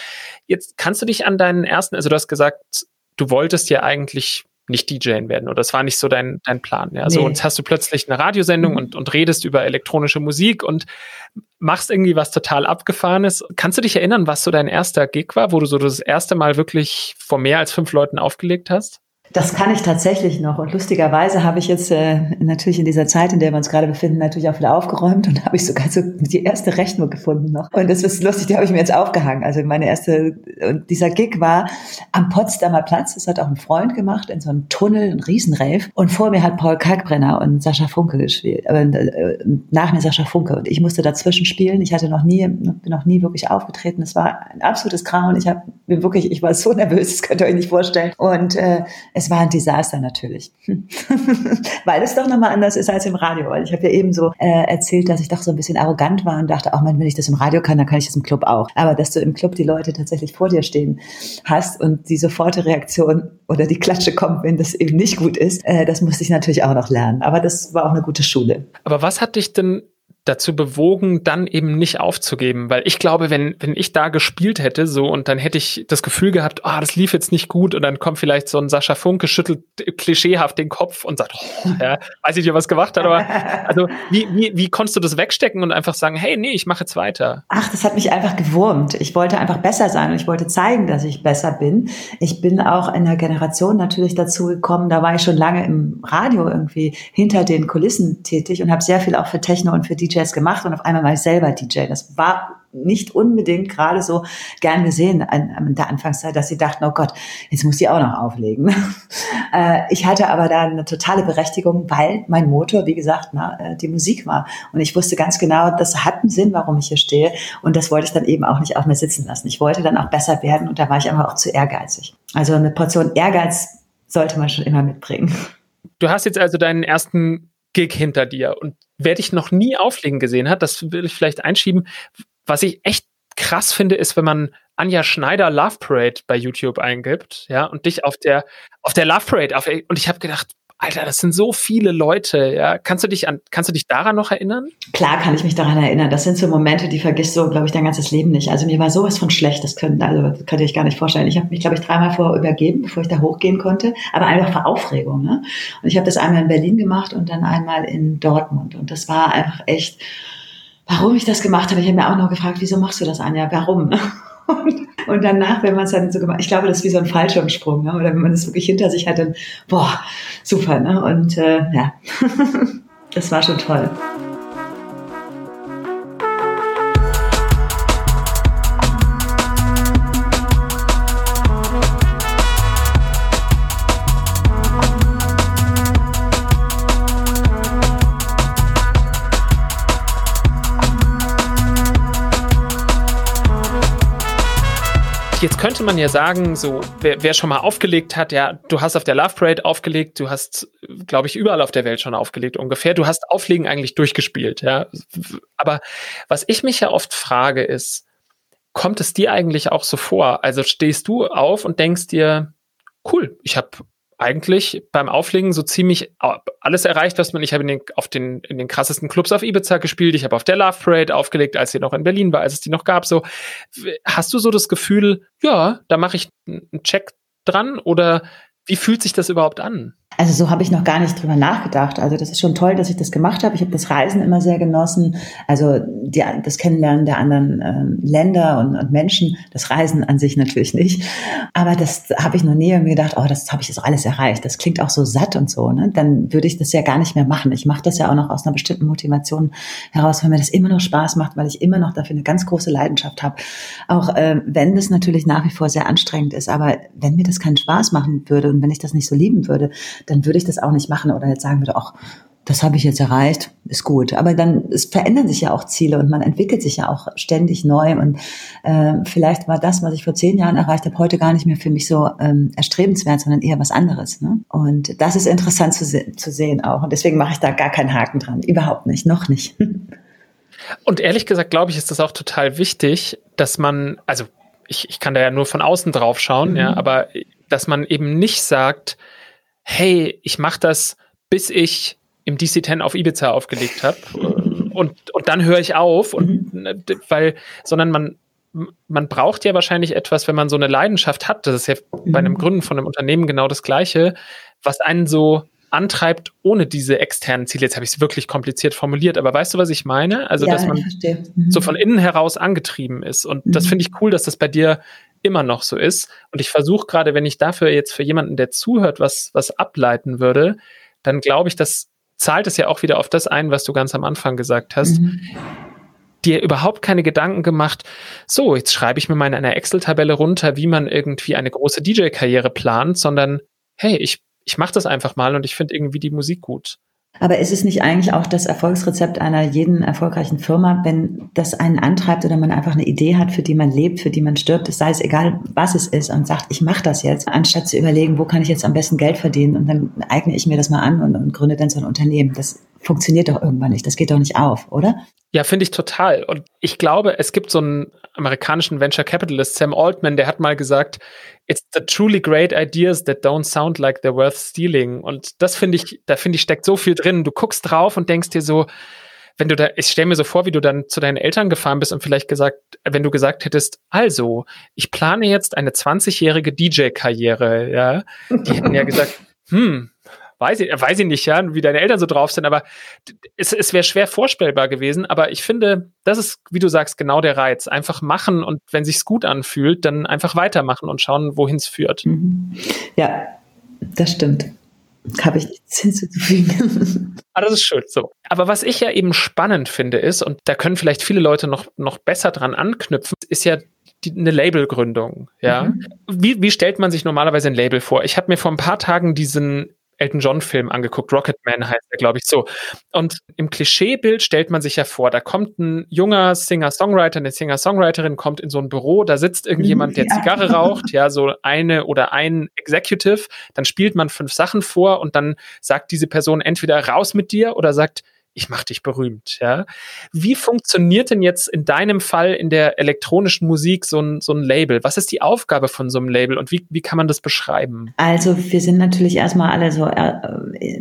jetzt kannst du dich an deinen ersten, also du hast gesagt, du wolltest ja eigentlich nicht DJen werden oder das war nicht so dein, dein Plan. Ja? So, nee. und jetzt hast du plötzlich eine Radiosendung mhm. und, und redest über elektronische Musik und machst irgendwie was total abgefahrenes. Kannst du dich erinnern, was so dein erster Gig war, wo du so das erste Mal wirklich vor mehr als fünf Leuten aufgelegt hast? Das kann ich tatsächlich noch. Und lustigerweise habe ich jetzt äh, natürlich in dieser Zeit, in der wir uns gerade befinden, natürlich auch wieder aufgeräumt und habe ich sogar so die erste Rechnung gefunden noch. Und das ist lustig, die habe ich mir jetzt aufgehangen. Also meine erste, und dieser Gig war am Potsdamer Platz. Das hat auch ein Freund gemacht in so einem Tunnel, ein Riesenrave. Und vor mir hat Paul Kalkbrenner und Sascha Funke gespielt. Äh, nach mir Sascha Funke. Und ich musste dazwischen spielen. Ich hatte noch nie, bin noch nie wirklich aufgetreten. Es war ein absolutes Grauen. Ich habe wirklich, ich war so nervös, das könnt ihr euch nicht vorstellen. Und äh, es war ein Desaster natürlich, weil es doch nochmal anders ist als im Radio. Weil ich habe ja eben so äh, erzählt, dass ich doch so ein bisschen arrogant war und dachte, auch wenn ich das im Radio kann, dann kann ich das im Club auch. Aber dass du im Club die Leute tatsächlich vor dir stehen hast und die sofortige Reaktion oder die Klatsche kommt, wenn das eben nicht gut ist, äh, das musste ich natürlich auch noch lernen. Aber das war auch eine gute Schule. Aber was hat dich denn dazu bewogen, dann eben nicht aufzugeben. Weil ich glaube, wenn, wenn ich da gespielt hätte, so, und dann hätte ich das Gefühl gehabt, ah, oh, das lief jetzt nicht gut, und dann kommt vielleicht so ein Sascha Funke, schüttelt klischeehaft den Kopf und sagt, oh, ja, weiß ich nicht, was gemacht hat, aber also wie, wie, wie konntest du das wegstecken und einfach sagen, hey, nee, ich mache jetzt weiter? Ach, das hat mich einfach gewurmt. Ich wollte einfach besser sein und ich wollte zeigen, dass ich besser bin. Ich bin auch in der Generation natürlich dazu gekommen, da war ich schon lange im Radio irgendwie hinter den Kulissen tätig und habe sehr viel auch für Techno und für DJ DJs gemacht und auf einmal war ich selber DJ. Das war nicht unbedingt gerade so gern gesehen an der Anfangszeit, dass sie dachten, oh Gott, jetzt muss die auch noch auflegen. äh, ich hatte aber da eine totale Berechtigung, weil mein Motor, wie gesagt, äh, die Musik war. Und ich wusste ganz genau, das hat einen Sinn, warum ich hier stehe. Und das wollte ich dann eben auch nicht auf mir sitzen lassen. Ich wollte dann auch besser werden und da war ich aber auch zu ehrgeizig. Also eine Portion Ehrgeiz sollte man schon immer mitbringen. Du hast jetzt also deinen ersten Gig hinter dir und wer dich noch nie auflegen gesehen hat, das will ich vielleicht einschieben. Was ich echt krass finde, ist, wenn man Anja Schneider Love Parade bei YouTube eingibt, ja, und dich auf der auf der Love Parade auf, und ich habe gedacht, Alter, das sind so viele Leute, ja. Kannst du dich an, kannst du dich daran noch erinnern? Klar kann ich mich daran erinnern. Das sind so Momente, die vergisst du, glaube ich, dein ganzes Leben nicht. Also mir war sowas von schlecht, das können, also das könnt ihr euch gar nicht vorstellen. Ich habe mich, glaube ich, dreimal vorher übergeben, bevor ich da hochgehen konnte, aber einfach vor Aufregung. Ne? Und ich habe das einmal in Berlin gemacht und dann einmal in Dortmund. Und das war einfach echt, warum ich das gemacht habe. Ich habe mir auch noch gefragt, wieso machst du das, Anja? Warum? Und, danach, wenn man es dann so gemacht, ich glaube, das ist wie so ein Fallschirmsprung, ne? oder wenn man es wirklich hinter sich hat, dann, boah, super, ne? Und äh, ja, das war schon toll. Jetzt könnte man ja sagen, so, wer, wer, schon mal aufgelegt hat, ja, du hast auf der Love Parade aufgelegt, du hast, glaube ich, überall auf der Welt schon aufgelegt ungefähr. Du hast Auflegen eigentlich durchgespielt, ja. Aber was ich mich ja oft frage, ist, kommt es dir eigentlich auch so vor? Also stehst du auf und denkst dir, cool, ich habe eigentlich beim Auflegen so ziemlich alles erreicht, was man. Ich habe in den, auf den, in den krassesten Clubs auf Ibiza gespielt. Ich habe auf der Love Parade aufgelegt, als sie noch in Berlin war, als es die noch gab. So, hast du so das Gefühl, ja, da mache ich einen Check dran oder wie fühlt sich das überhaupt an? Also so habe ich noch gar nicht drüber nachgedacht. Also das ist schon toll, dass ich das gemacht habe. Ich habe das Reisen immer sehr genossen. Also die, das Kennenlernen der anderen ähm, Länder und, und, Menschen. Das Reisen an sich natürlich nicht. Aber das habe ich noch nie mir gedacht, oh, das habe ich jetzt alles erreicht. Das klingt auch so satt und so. Ne? Dann würde ich das ja gar nicht mehr machen. Ich mache das ja auch noch aus einer bestimmten Motivation heraus, weil mir das immer noch Spaß macht, weil ich immer noch dafür eine ganz große Leidenschaft habe. Auch äh, wenn das natürlich nach wie vor sehr anstrengend ist. Aber wenn mir das keinen Spaß machen würde und wenn ich das nicht so lieben würde, dann würde ich das auch nicht machen oder jetzt sagen würde, ach, das habe ich jetzt erreicht, ist gut. Aber dann es verändern sich ja auch Ziele und man entwickelt sich ja auch ständig neu. Und äh, vielleicht war das, was ich vor zehn Jahren erreicht habe, heute gar nicht mehr für mich so ähm, erstrebenswert, sondern eher was anderes. Ne? Und das ist interessant zu, se zu sehen auch. Und deswegen mache ich da gar keinen Haken dran. Überhaupt nicht, noch nicht. Und ehrlich gesagt, glaube ich, ist das auch total wichtig, dass man, also ich, ich kann da ja nur von außen drauf schauen, mhm. ja, aber dass man eben nicht sagt, hey, ich mache das, bis ich im DC-10 auf Ibiza aufgelegt habe. und, und dann höre ich auf. Und. Ne, weil, sondern man, man braucht ja wahrscheinlich etwas, wenn man so eine Leidenschaft hat. Das ist ja bei einem mhm. Gründen von einem Unternehmen genau das Gleiche, was einen so antreibt ohne diese externen Ziele. Jetzt habe ich es wirklich kompliziert formuliert, aber weißt du, was ich meine? Also, ja, dass man mhm. so von innen heraus angetrieben ist. Und mhm. das finde ich cool, dass das bei dir immer noch so ist. Und ich versuche gerade, wenn ich dafür jetzt für jemanden, der zuhört, was, was ableiten würde, dann glaube ich, das zahlt es ja auch wieder auf das ein, was du ganz am Anfang gesagt hast. Mhm. Dir überhaupt keine Gedanken gemacht, so, jetzt schreibe ich mir mal in einer Excel-Tabelle runter, wie man irgendwie eine große DJ-Karriere plant, sondern hey, ich, ich mache das einfach mal und ich finde irgendwie die Musik gut. Aber ist es nicht eigentlich auch das Erfolgsrezept einer jeden erfolgreichen Firma, wenn das einen antreibt oder man einfach eine Idee hat, für die man lebt, für die man stirbt, es sei es egal, was es ist und sagt, ich mache das jetzt, anstatt zu überlegen, wo kann ich jetzt am besten Geld verdienen und dann eigne ich mir das mal an und, und gründe dann so ein Unternehmen. Das funktioniert doch irgendwann nicht, das geht doch nicht auf, oder? Ja, finde ich total. Und ich glaube, es gibt so einen amerikanischen Venture Capitalist, Sam Altman, der hat mal gesagt, it's the truly great ideas that don't sound like they're worth stealing. Und das finde ich, da finde ich, steckt so viel drin. Du guckst drauf und denkst dir so, wenn du da, ich stelle mir so vor, wie du dann zu deinen Eltern gefahren bist und vielleicht gesagt, wenn du gesagt hättest, also, ich plane jetzt eine 20-jährige DJ-Karriere, ja, die hätten ja gesagt, hm, weiß ich, weiß ich nicht, ja, wie deine Eltern so drauf sind, aber es, es wäre schwer vorstellbar gewesen. Aber ich finde, das ist, wie du sagst, genau der Reiz. Einfach machen und wenn sich's gut anfühlt, dann einfach weitermachen und schauen, wohin es führt. Mhm. Ja, das stimmt. Habe ich nichts hinzuzufügen. ah, das ist schön so. Aber was ich ja eben spannend finde, ist, und da können vielleicht viele Leute noch, noch besser dran anknüpfen, ist ja die, eine Labelgründung. Ja. Mhm. Wie, wie stellt man sich normalerweise ein Label vor? Ich habe mir vor ein paar Tagen diesen Elton John Film angeguckt. Rocketman heißt er, glaube ich, so. Und im Klischeebild stellt man sich ja vor, da kommt ein junger Singer-Songwriter, eine Singer-Songwriterin kommt in so ein Büro, da sitzt irgendjemand, der Zigarre raucht, ja, so eine oder ein Executive, dann spielt man fünf Sachen vor und dann sagt diese Person entweder raus mit dir oder sagt, ich mach dich berühmt, ja. Wie funktioniert denn jetzt in deinem Fall in der elektronischen Musik so ein, so ein Label? Was ist die Aufgabe von so einem Label und wie, wie kann man das beschreiben? Also wir sind natürlich erstmal alle so äh,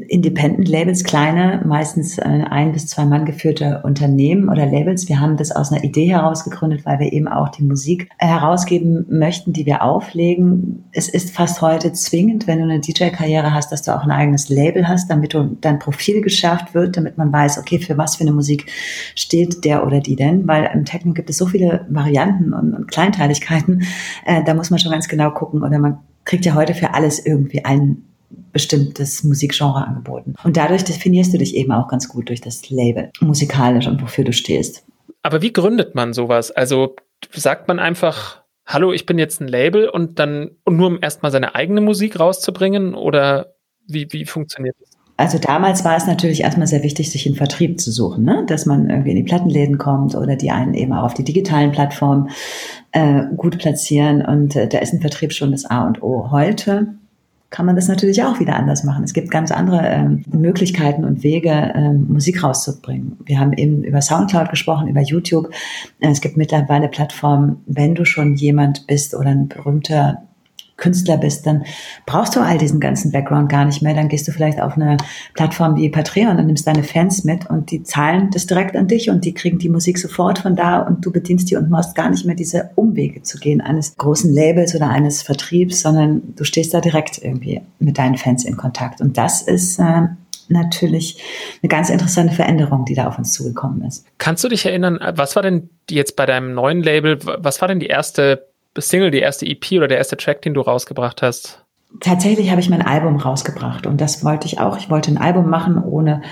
Independent-Labels, kleine, meistens äh, ein bis zwei Mann geführte Unternehmen oder Labels. Wir haben das aus einer Idee heraus gegründet, weil wir eben auch die Musik herausgeben möchten, die wir auflegen. Es ist fast heute zwingend, wenn du eine DJ-Karriere hast, dass du auch ein eigenes Label hast, damit du dein Profil geschärft wird, damit man weiß, okay, für was für eine Musik steht der oder die denn? Weil im Techno gibt es so viele Varianten und, und Kleinteiligkeiten, äh, da muss man schon ganz genau gucken oder man kriegt ja heute für alles irgendwie ein bestimmtes Musikgenre angeboten. Und dadurch definierst du dich eben auch ganz gut durch das Label, musikalisch und wofür du stehst. Aber wie gründet man sowas? Also sagt man einfach, hallo, ich bin jetzt ein Label und dann, und nur um erstmal seine eigene Musik rauszubringen oder wie, wie funktioniert das? Also damals war es natürlich erstmal sehr wichtig, sich einen Vertrieb zu suchen, ne? dass man irgendwie in die Plattenläden kommt oder die einen eben auch auf die digitalen Plattformen äh, gut platzieren. Und äh, da ist ein Vertrieb schon das A und O. Heute kann man das natürlich auch wieder anders machen. Es gibt ganz andere ähm, Möglichkeiten und Wege, ähm, Musik rauszubringen. Wir haben eben über Soundcloud gesprochen, über YouTube. Äh, es gibt mittlerweile Plattformen, wenn du schon jemand bist oder ein berühmter Künstler bist, dann brauchst du all diesen ganzen Background gar nicht mehr. Dann gehst du vielleicht auf eine Plattform wie Patreon und nimmst deine Fans mit und die zahlen das direkt an dich und die kriegen die Musik sofort von da und du bedienst die und musst gar nicht mehr diese Umwege zu gehen eines großen Labels oder eines Vertriebs, sondern du stehst da direkt irgendwie mit deinen Fans in Kontakt. Und das ist äh, natürlich eine ganz interessante Veränderung, die da auf uns zugekommen ist. Kannst du dich erinnern, was war denn jetzt bei deinem neuen Label, was war denn die erste Single, die erste EP oder der erste Track, den du rausgebracht hast? Tatsächlich habe ich mein Album rausgebracht und das wollte ich auch. Ich wollte ein Album machen ohne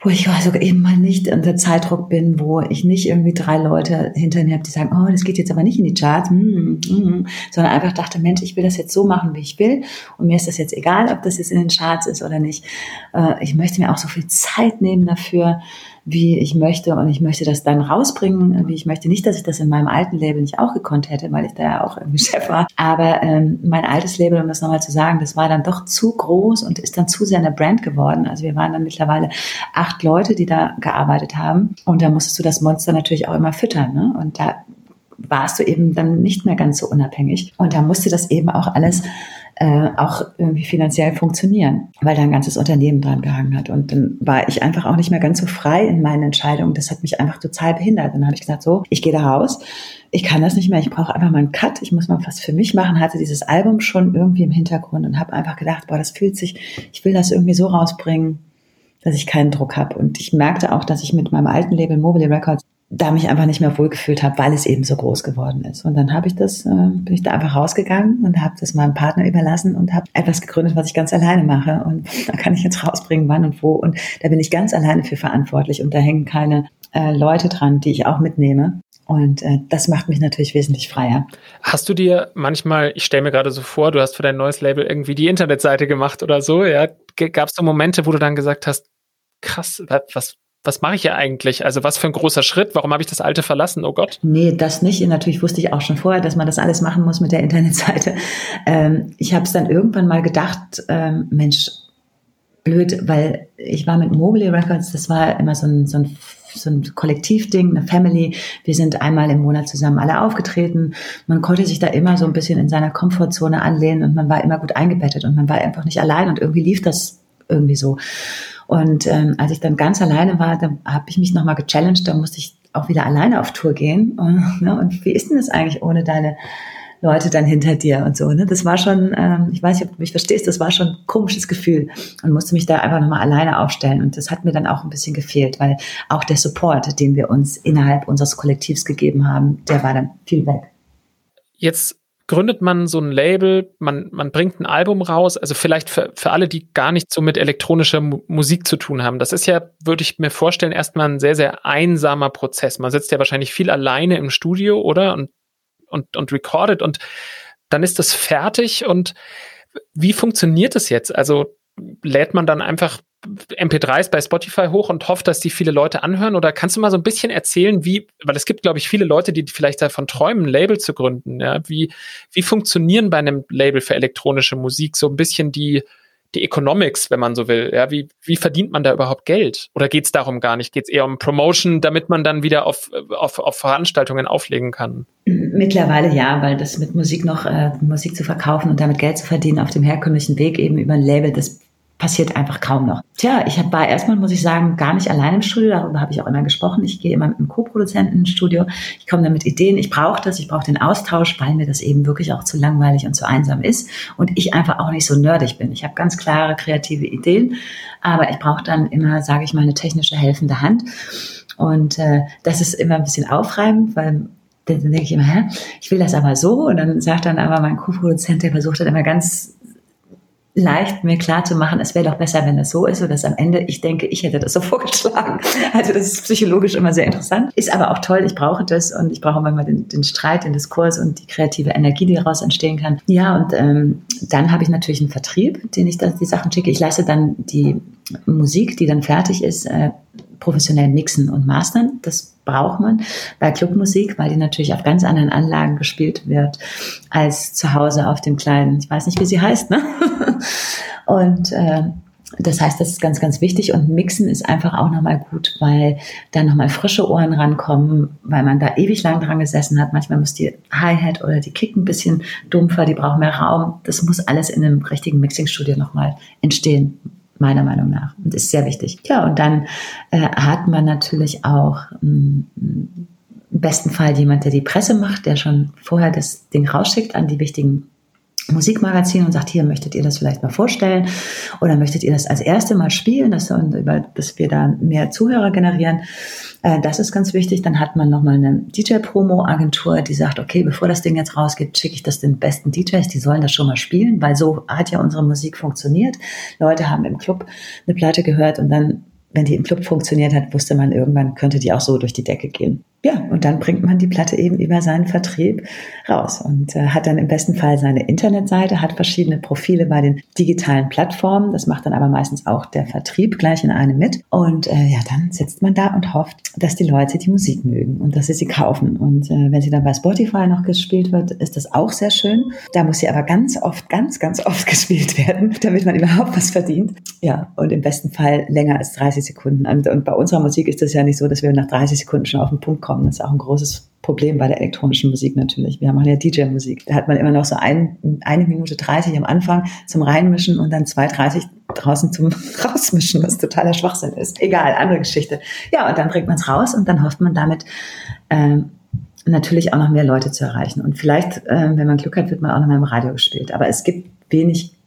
wo ich also eben mal nicht unter Zeitdruck bin, wo ich nicht irgendwie drei Leute hinter mir habe, die sagen, oh, das geht jetzt aber nicht in die Charts, mm, mm, sondern einfach dachte, Mensch, ich will das jetzt so machen, wie ich will und mir ist das jetzt egal, ob das jetzt in den Charts ist oder nicht. Äh, ich möchte mir auch so viel Zeit nehmen dafür, wie ich möchte und ich möchte das dann rausbringen, wie ich möchte. Nicht, dass ich das in meinem alten Label nicht auch gekonnt hätte, weil ich da ja auch irgendwie Chef war. Aber ähm, mein altes Label, um das nochmal zu sagen, das war dann doch zu groß und ist dann zu sehr eine Brand geworden. Also wir waren dann mittlerweile acht Leute, die da gearbeitet haben und da musstest du das Monster natürlich auch immer füttern. Ne? Und da warst du eben dann nicht mehr ganz so unabhängig. Und da musste das eben auch alles äh, auch irgendwie finanziell funktionieren, weil da ein ganzes Unternehmen dran gehangen hat. Und dann war ich einfach auch nicht mehr ganz so frei in meinen Entscheidungen. Das hat mich einfach total behindert. Dann habe ich gesagt, so, ich gehe da raus. Ich kann das nicht mehr. Ich brauche einfach mal einen Cut. Ich muss mal was für mich machen. Hatte dieses Album schon irgendwie im Hintergrund und habe einfach gedacht, boah, das fühlt sich, ich will das irgendwie so rausbringen, dass ich keinen Druck habe. Und ich merkte auch, dass ich mit meinem alten Label Mobile Records da mich einfach nicht mehr wohlgefühlt habe, weil es eben so groß geworden ist. Und dann habe ich das, äh, bin ich da einfach rausgegangen und habe das meinem Partner überlassen und habe etwas gegründet, was ich ganz alleine mache. Und da kann ich jetzt rausbringen, wann und wo. Und da bin ich ganz alleine für verantwortlich. Und da hängen keine äh, Leute dran, die ich auch mitnehme. Und äh, das macht mich natürlich wesentlich freier. Hast du dir manchmal, ich stelle mir gerade so vor, du hast für dein neues Label irgendwie die Internetseite gemacht oder so, ja? Gab es so Momente, wo du dann gesagt hast, krass, was, was mache ich ja eigentlich? Also was für ein großer Schritt? Warum habe ich das alte verlassen? Oh Gott. Nee, das nicht. Natürlich wusste ich auch schon vorher, dass man das alles machen muss mit der Internetseite. Ähm, ich habe es dann irgendwann mal gedacht, ähm, Mensch, blöd, weil ich war mit Mobile Records, das war immer so ein, so ein so ein Kollektivding, eine Family. Wir sind einmal im Monat zusammen alle aufgetreten. Man konnte sich da immer so ein bisschen in seiner Komfortzone anlehnen und man war immer gut eingebettet und man war einfach nicht allein und irgendwie lief das irgendwie so. Und ähm, als ich dann ganz alleine war, da habe ich mich nochmal gechallenged, da musste ich auch wieder alleine auf Tour gehen. Und, ne, und wie ist denn das eigentlich ohne deine Leute dann hinter dir und so. Ne? Das war schon, ähm, ich weiß nicht, ob du mich verstehst, das war schon ein komisches Gefühl und musste mich da einfach nochmal alleine aufstellen. Und das hat mir dann auch ein bisschen gefehlt, weil auch der Support, den wir uns innerhalb unseres Kollektivs gegeben haben, der war dann viel weg. Jetzt gründet man so ein Label, man, man bringt ein Album raus, also vielleicht für, für alle, die gar nicht so mit elektronischer Mu Musik zu tun haben. Das ist ja, würde ich mir vorstellen, erstmal ein sehr, sehr einsamer Prozess. Man sitzt ja wahrscheinlich viel alleine im Studio, oder? Und, und, und recordet und dann ist das fertig und wie funktioniert es jetzt? Also lädt man dann einfach MP3s bei Spotify hoch und hofft, dass die viele Leute anhören? Oder kannst du mal so ein bisschen erzählen, wie, weil es gibt, glaube ich, viele Leute, die vielleicht davon träumen, ein Label zu gründen. Ja? Wie, wie funktionieren bei einem Label für elektronische Musik so ein bisschen die, die Economics, wenn man so will? Ja? Wie, wie verdient man da überhaupt Geld? Oder geht es darum gar nicht? Geht es eher um Promotion, damit man dann wieder auf, auf, auf Veranstaltungen auflegen kann? Mittlerweile ja, weil das mit Musik noch, äh, Musik zu verkaufen und damit Geld zu verdienen auf dem herkömmlichen Weg eben über ein Label, das passiert einfach kaum noch. Tja, ich war erstmal, muss ich sagen, gar nicht allein im Studio, darüber habe ich auch immer gesprochen. Ich gehe immer mit einem Co-Produzenten ins Studio, ich komme da mit Ideen, ich brauche das, ich brauche den Austausch, weil mir das eben wirklich auch zu langweilig und zu einsam ist und ich einfach auch nicht so nerdig bin. Ich habe ganz klare kreative Ideen, aber ich brauche dann immer, sage ich mal, eine technische helfende Hand. Und äh, das ist immer ein bisschen aufreibend, weil dann denke ich immer, hä, ich will das aber so. Und dann sagt dann aber mein Co-Produzent, der versucht dann immer ganz leicht mir klar zu machen, es wäre doch besser, wenn das so ist, oder dass am Ende ich denke, ich hätte das so vorgeschlagen. Also das ist psychologisch immer sehr interessant. Ist aber auch toll, ich brauche das und ich brauche manchmal den, den Streit, den Diskurs und die kreative Energie, die daraus entstehen kann. Ja, und ähm, dann habe ich natürlich einen Vertrieb, den ich da die Sachen schicke. Ich lasse dann die Musik, die dann fertig ist, äh, professionell mixen und mastern. Das braucht man bei Clubmusik, weil die natürlich auf ganz anderen Anlagen gespielt wird als zu Hause auf dem kleinen, ich weiß nicht, wie sie heißt, ne? Und äh, das heißt, das ist ganz, ganz wichtig und Mixen ist einfach auch nochmal gut, weil da nochmal frische Ohren rankommen, weil man da ewig lang dran gesessen hat. Manchmal muss die Hi-Hat oder die Kick ein bisschen dumpfer, die brauchen mehr Raum. Das muss alles in einem richtigen Mixing-Studio nochmal entstehen meiner Meinung nach. Und ist sehr wichtig. Ja, und dann äh, hat man natürlich auch mm, im besten Fall jemand, der die Presse macht, der schon vorher das Ding rausschickt an die wichtigen Musikmagazine und sagt, hier möchtet ihr das vielleicht mal vorstellen oder möchtet ihr das als erste Mal spielen, dass, dass wir da mehr Zuhörer generieren. Äh, das ist ganz wichtig. Dann hat man nochmal eine DJ-Promo-Agentur, die sagt, okay, bevor das Ding jetzt rausgeht, schicke ich das den besten DJs, die sollen das schon mal spielen, weil so hat ja unsere Musik funktioniert. Leute haben im Club eine Platte gehört und dann wenn die im Club funktioniert hat, wusste man irgendwann, könnte die auch so durch die Decke gehen ja, und dann bringt man die Platte eben über seinen Vertrieb raus und äh, hat dann im besten Fall seine Internetseite, hat verschiedene Profile bei den digitalen Plattformen. Das macht dann aber meistens auch der Vertrieb gleich in einem mit. Und äh, ja, dann sitzt man da und hofft, dass die Leute die Musik mögen und dass sie sie kaufen. Und äh, wenn sie dann bei Spotify noch gespielt wird, ist das auch sehr schön. Da muss sie aber ganz oft, ganz, ganz oft gespielt werden, damit man überhaupt was verdient. Ja, und im besten Fall länger als 30 Sekunden. Und, und bei unserer Musik ist das ja nicht so, dass wir nach 30 Sekunden schon auf den Punkt kommen. Das ist auch ein großes Problem bei der elektronischen Musik natürlich. Wir machen ja DJ-Musik. Da hat man immer noch so ein, eine Minute 30 am Anfang zum Reinmischen und dann 2,30 draußen zum Rausmischen, was totaler Schwachsinn ist. Egal, andere Geschichte. Ja, und dann bringt man es raus und dann hofft man damit, ähm, natürlich auch noch mehr Leute zu erreichen. Und vielleicht, ähm, wenn man Glück hat, wird man auch noch mal im Radio gespielt. Aber es gibt wenig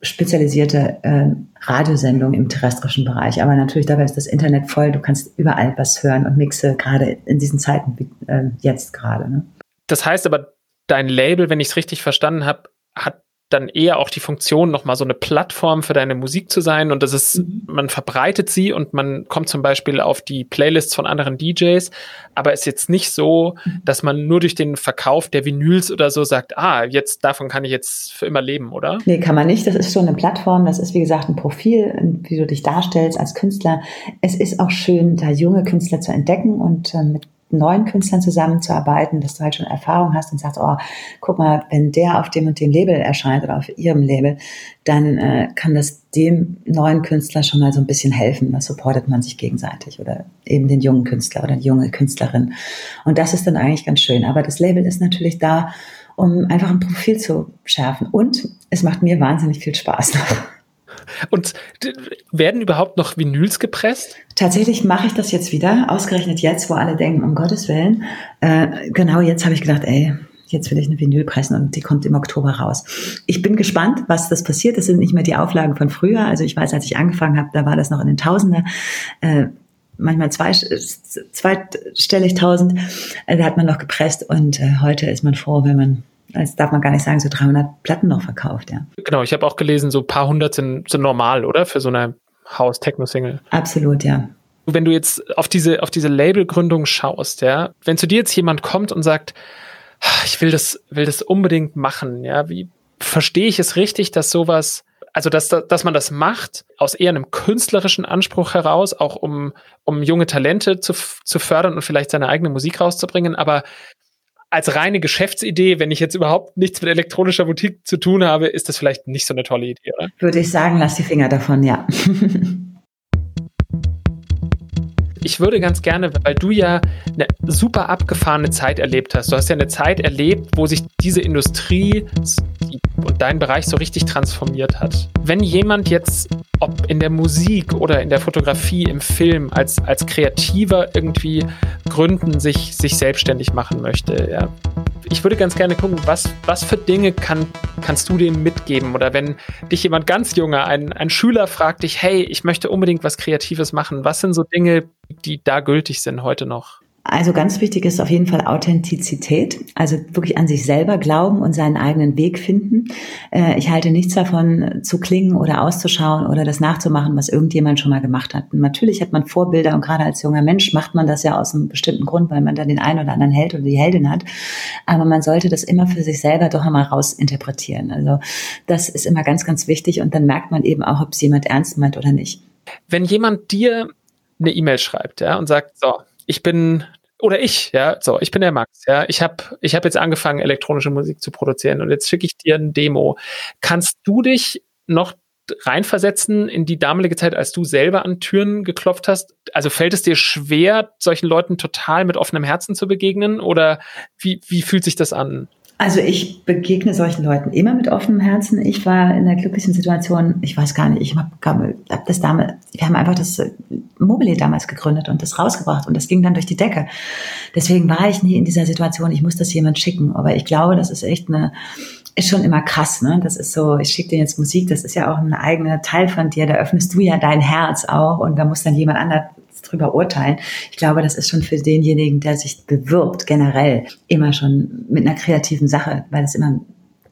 spezialisierte äh, Radiosendung im terrestrischen Bereich. Aber natürlich, dabei ist das Internet voll. Du kannst überall was hören und mixe, gerade in diesen Zeiten wie äh, jetzt gerade. Ne? Das heißt aber, dein Label, wenn ich es richtig verstanden habe, hat dann eher auch die Funktion, nochmal so eine Plattform für deine Musik zu sein und das ist, mhm. man verbreitet sie und man kommt zum Beispiel auf die Playlists von anderen DJs, aber ist jetzt nicht so, mhm. dass man nur durch den Verkauf der Vinyls oder so sagt, ah, jetzt davon kann ich jetzt für immer leben, oder? Nee, kann man nicht. Das ist schon eine Plattform, das ist wie gesagt ein Profil, wie du dich darstellst als Künstler. Es ist auch schön, da junge Künstler zu entdecken und äh, mit neuen Künstlern zusammenzuarbeiten, dass du halt schon Erfahrung hast und sagst, oh, guck mal, wenn der auf dem und dem Label erscheint oder auf ihrem Label, dann äh, kann das dem neuen Künstler schon mal so ein bisschen helfen. Da supportet man sich gegenseitig oder eben den jungen Künstler oder die junge Künstlerin. Und das ist dann eigentlich ganz schön. Aber das Label ist natürlich da, um einfach ein Profil zu schärfen. Und es macht mir wahnsinnig viel Spaß. Und werden überhaupt noch Vinyls gepresst? Tatsächlich mache ich das jetzt wieder, ausgerechnet jetzt, wo alle denken, um Gottes Willen. Äh, genau jetzt habe ich gedacht, ey, jetzt will ich eine Vinyl pressen und die kommt im Oktober raus. Ich bin gespannt, was das passiert. Das sind nicht mehr die Auflagen von früher. Also ich weiß, als ich angefangen habe, da war das noch in den Tausender. Äh, manchmal zwei, zweistellig tausend. Äh, da hat man noch gepresst und äh, heute ist man froh, wenn man das darf man gar nicht sagen, so 300 Platten noch verkauft, ja. Genau, ich habe auch gelesen, so ein paar hundert sind, sind normal, oder? Für so eine House-Techno-Single. Absolut, ja. Wenn du jetzt auf diese, auf diese Labelgründung schaust, ja, wenn zu dir jetzt jemand kommt und sagt, ich will das, will das unbedingt machen, ja, wie verstehe ich es richtig, dass sowas, also dass, dass man das macht aus eher einem künstlerischen Anspruch heraus, auch um, um junge Talente zu, zu fördern und vielleicht seine eigene Musik rauszubringen, aber als reine Geschäftsidee, wenn ich jetzt überhaupt nichts mit elektronischer Musik zu tun habe, ist das vielleicht nicht so eine tolle Idee, oder? Würde ich sagen, lass die Finger davon, ja. ich würde ganz gerne, weil du ja eine super abgefahrene Zeit erlebt hast. Du hast ja eine Zeit erlebt, wo sich diese Industrie und dein Bereich so richtig transformiert hat. Wenn jemand jetzt ob in der Musik oder in der Fotografie, im Film, als, als Kreativer irgendwie gründen, sich, sich selbstständig machen möchte. Ja. Ich würde ganz gerne gucken, was, was für Dinge kann, kannst du dem mitgeben? Oder wenn dich jemand ganz junger, ein, ein Schüler fragt dich, hey, ich möchte unbedingt was Kreatives machen, was sind so Dinge, die da gültig sind heute noch? Also ganz wichtig ist auf jeden Fall Authentizität, also wirklich an sich selber glauben und seinen eigenen Weg finden. Äh, ich halte nichts davon, zu klingen oder auszuschauen oder das nachzumachen, was irgendjemand schon mal gemacht hat. Und natürlich hat man Vorbilder und gerade als junger Mensch macht man das ja aus einem bestimmten Grund, weil man dann den einen oder anderen Held oder die Heldin hat. Aber man sollte das immer für sich selber doch einmal rausinterpretieren. Also das ist immer ganz, ganz wichtig und dann merkt man eben auch, ob es jemand ernst meint oder nicht. Wenn jemand dir eine E-Mail schreibt, ja, und sagt, so, ich bin oder ich, ja, so, ich bin der Max, ja, ich habe ich hab jetzt angefangen, elektronische Musik zu produzieren und jetzt schicke ich dir ein Demo. Kannst du dich noch reinversetzen in die damalige Zeit, als du selber an Türen geklopft hast? Also fällt es dir schwer, solchen Leuten total mit offenem Herzen zu begegnen oder wie, wie fühlt sich das an? Also ich begegne solchen Leuten immer mit offenem Herzen. Ich war in der glücklichen Situation, ich weiß gar nicht, ich habe hab das damals, wir haben einfach das Mobile damals gegründet und das rausgebracht und das ging dann durch die Decke. Deswegen war ich nie in dieser Situation, ich muss das jemand schicken. Aber ich glaube, das ist echt eine, ist schon immer krass, ne? Das ist so, ich schicke dir jetzt Musik, das ist ja auch ein eigener Teil von dir, da öffnest du ja dein Herz auch und da muss dann jemand anderes drüber urteilen. Ich glaube, das ist schon für denjenigen, der sich bewirbt, generell immer schon mit einer kreativen Sache, weil es immer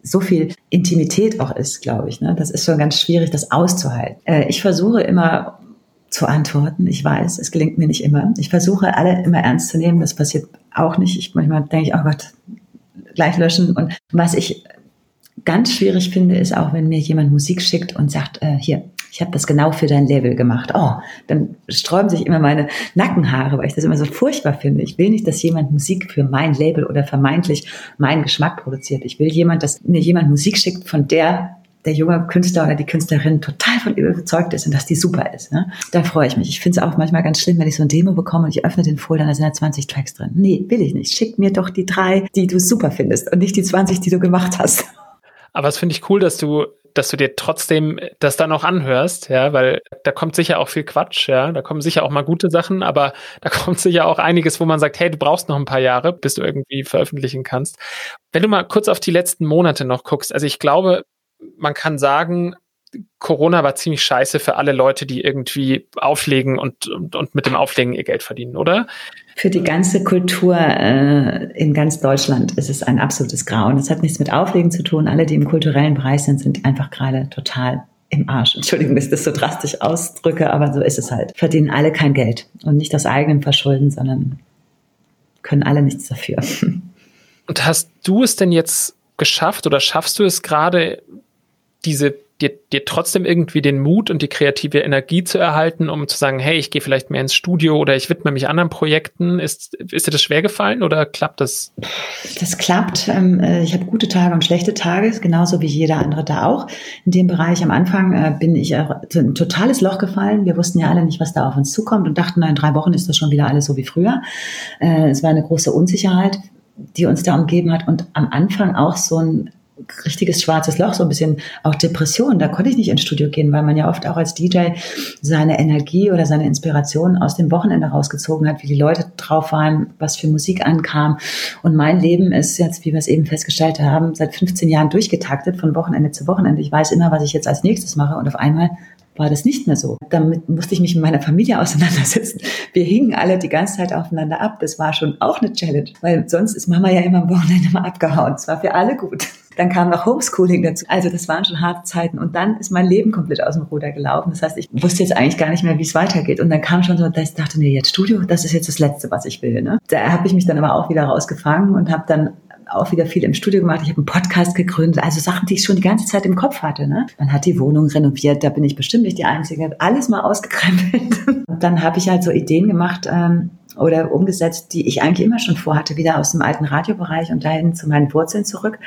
so viel Intimität auch ist, glaube ich. Ne? Das ist schon ganz schwierig, das auszuhalten. Äh, ich versuche immer zu antworten. Ich weiß, es gelingt mir nicht immer. Ich versuche alle immer ernst zu nehmen. Das passiert auch nicht. Ich manchmal denke ich, oh Gott, gleich löschen. Und was ich ganz schwierig finde, ist auch, wenn mir jemand Musik schickt und sagt, äh, hier, ich habe das genau für dein Level gemacht. Oh, dann sträuben sich immer meine Nackenhaare, weil ich das immer so furchtbar finde. Ich will nicht, dass jemand Musik für mein Label oder vermeintlich meinen Geschmack produziert. Ich will jemand, dass mir jemand Musik schickt, von der der junge Künstler oder die Künstlerin total von überzeugt ist und dass die super ist. Ne? Da freue ich mich. Ich finde es auch manchmal ganz schlimm, wenn ich so ein Demo bekomme und ich öffne den Folder, da sind da 20 Tracks drin. Nee, will ich nicht. Schick mir doch die drei, die du super findest und nicht die 20, die du gemacht hast. Aber es finde ich cool, dass du dass du dir trotzdem das dann auch anhörst, ja, weil da kommt sicher auch viel Quatsch, ja, da kommen sicher auch mal gute Sachen, aber da kommt sicher auch einiges, wo man sagt, hey, du brauchst noch ein paar Jahre, bis du irgendwie veröffentlichen kannst. Wenn du mal kurz auf die letzten Monate noch guckst, also ich glaube, man kann sagen, Corona war ziemlich scheiße für alle Leute, die irgendwie auflegen und, und, und mit dem Auflegen ihr Geld verdienen, oder? Für die ganze Kultur äh, in ganz Deutschland ist es ein absolutes Grauen. Es hat nichts mit Auflegen zu tun. Alle, die im kulturellen Bereich sind, sind einfach gerade total im Arsch. Entschuldigung, dass ich das so drastisch ausdrücke, aber so ist es halt. Verdienen alle kein Geld und nicht aus eigenem Verschulden, sondern können alle nichts dafür. Und hast du es denn jetzt geschafft oder schaffst du es gerade, diese dir, dir trotzdem irgendwie den Mut und die kreative Energie zu erhalten, um zu sagen, hey, ich gehe vielleicht mehr ins Studio oder ich widme mich anderen Projekten. Ist, ist dir das schwer gefallen oder klappt das? Das klappt. Ähm, äh, ich habe gute Tage und schlechte Tage, genauso wie jeder andere da auch. In dem Bereich am Anfang äh, bin ich ein totales Loch gefallen. Wir wussten ja alle nicht, was da auf uns zukommt und dachten, in drei Wochen ist das schon wieder alles so wie früher. Äh, es war eine große Unsicherheit die uns da umgeben hat und am Anfang auch so ein richtiges schwarzes Loch, so ein bisschen auch Depression. Da konnte ich nicht ins Studio gehen, weil man ja oft auch als DJ seine Energie oder seine Inspiration aus dem Wochenende rausgezogen hat, wie die Leute drauf waren, was für Musik ankam. Und mein Leben ist jetzt, wie wir es eben festgestellt haben, seit 15 Jahren durchgetaktet von Wochenende zu Wochenende. Ich weiß immer, was ich jetzt als nächstes mache und auf einmal war das nicht mehr so. Damit musste ich mich mit meiner Familie auseinandersetzen. Wir hingen alle die ganze Zeit aufeinander ab. Das war schon auch eine Challenge, weil sonst ist Mama ja immer am Wochenende mal abgehauen. Es war für alle gut. Dann kam noch Homeschooling dazu. Also das waren schon harte Zeiten. Und dann ist mein Leben komplett aus dem Ruder gelaufen. Das heißt, ich wusste jetzt eigentlich gar nicht mehr, wie es weitergeht. Und dann kam schon so, dass ich dachte, nee, jetzt Studio, das ist jetzt das Letzte, was ich will. Ne? Da habe ich mich dann aber auch wieder rausgefangen und habe dann auch wieder viel im Studio gemacht. Ich habe einen Podcast gegründet, also Sachen, die ich schon die ganze Zeit im Kopf hatte. Ne? Man hat die Wohnung renoviert, da bin ich bestimmt nicht die Einzige. Alles mal ausgekrempelt. Und dann habe ich halt so Ideen gemacht ähm, oder umgesetzt, die ich eigentlich immer schon vorhatte, wieder aus dem alten Radiobereich und dahin zu meinen Wurzeln zurück.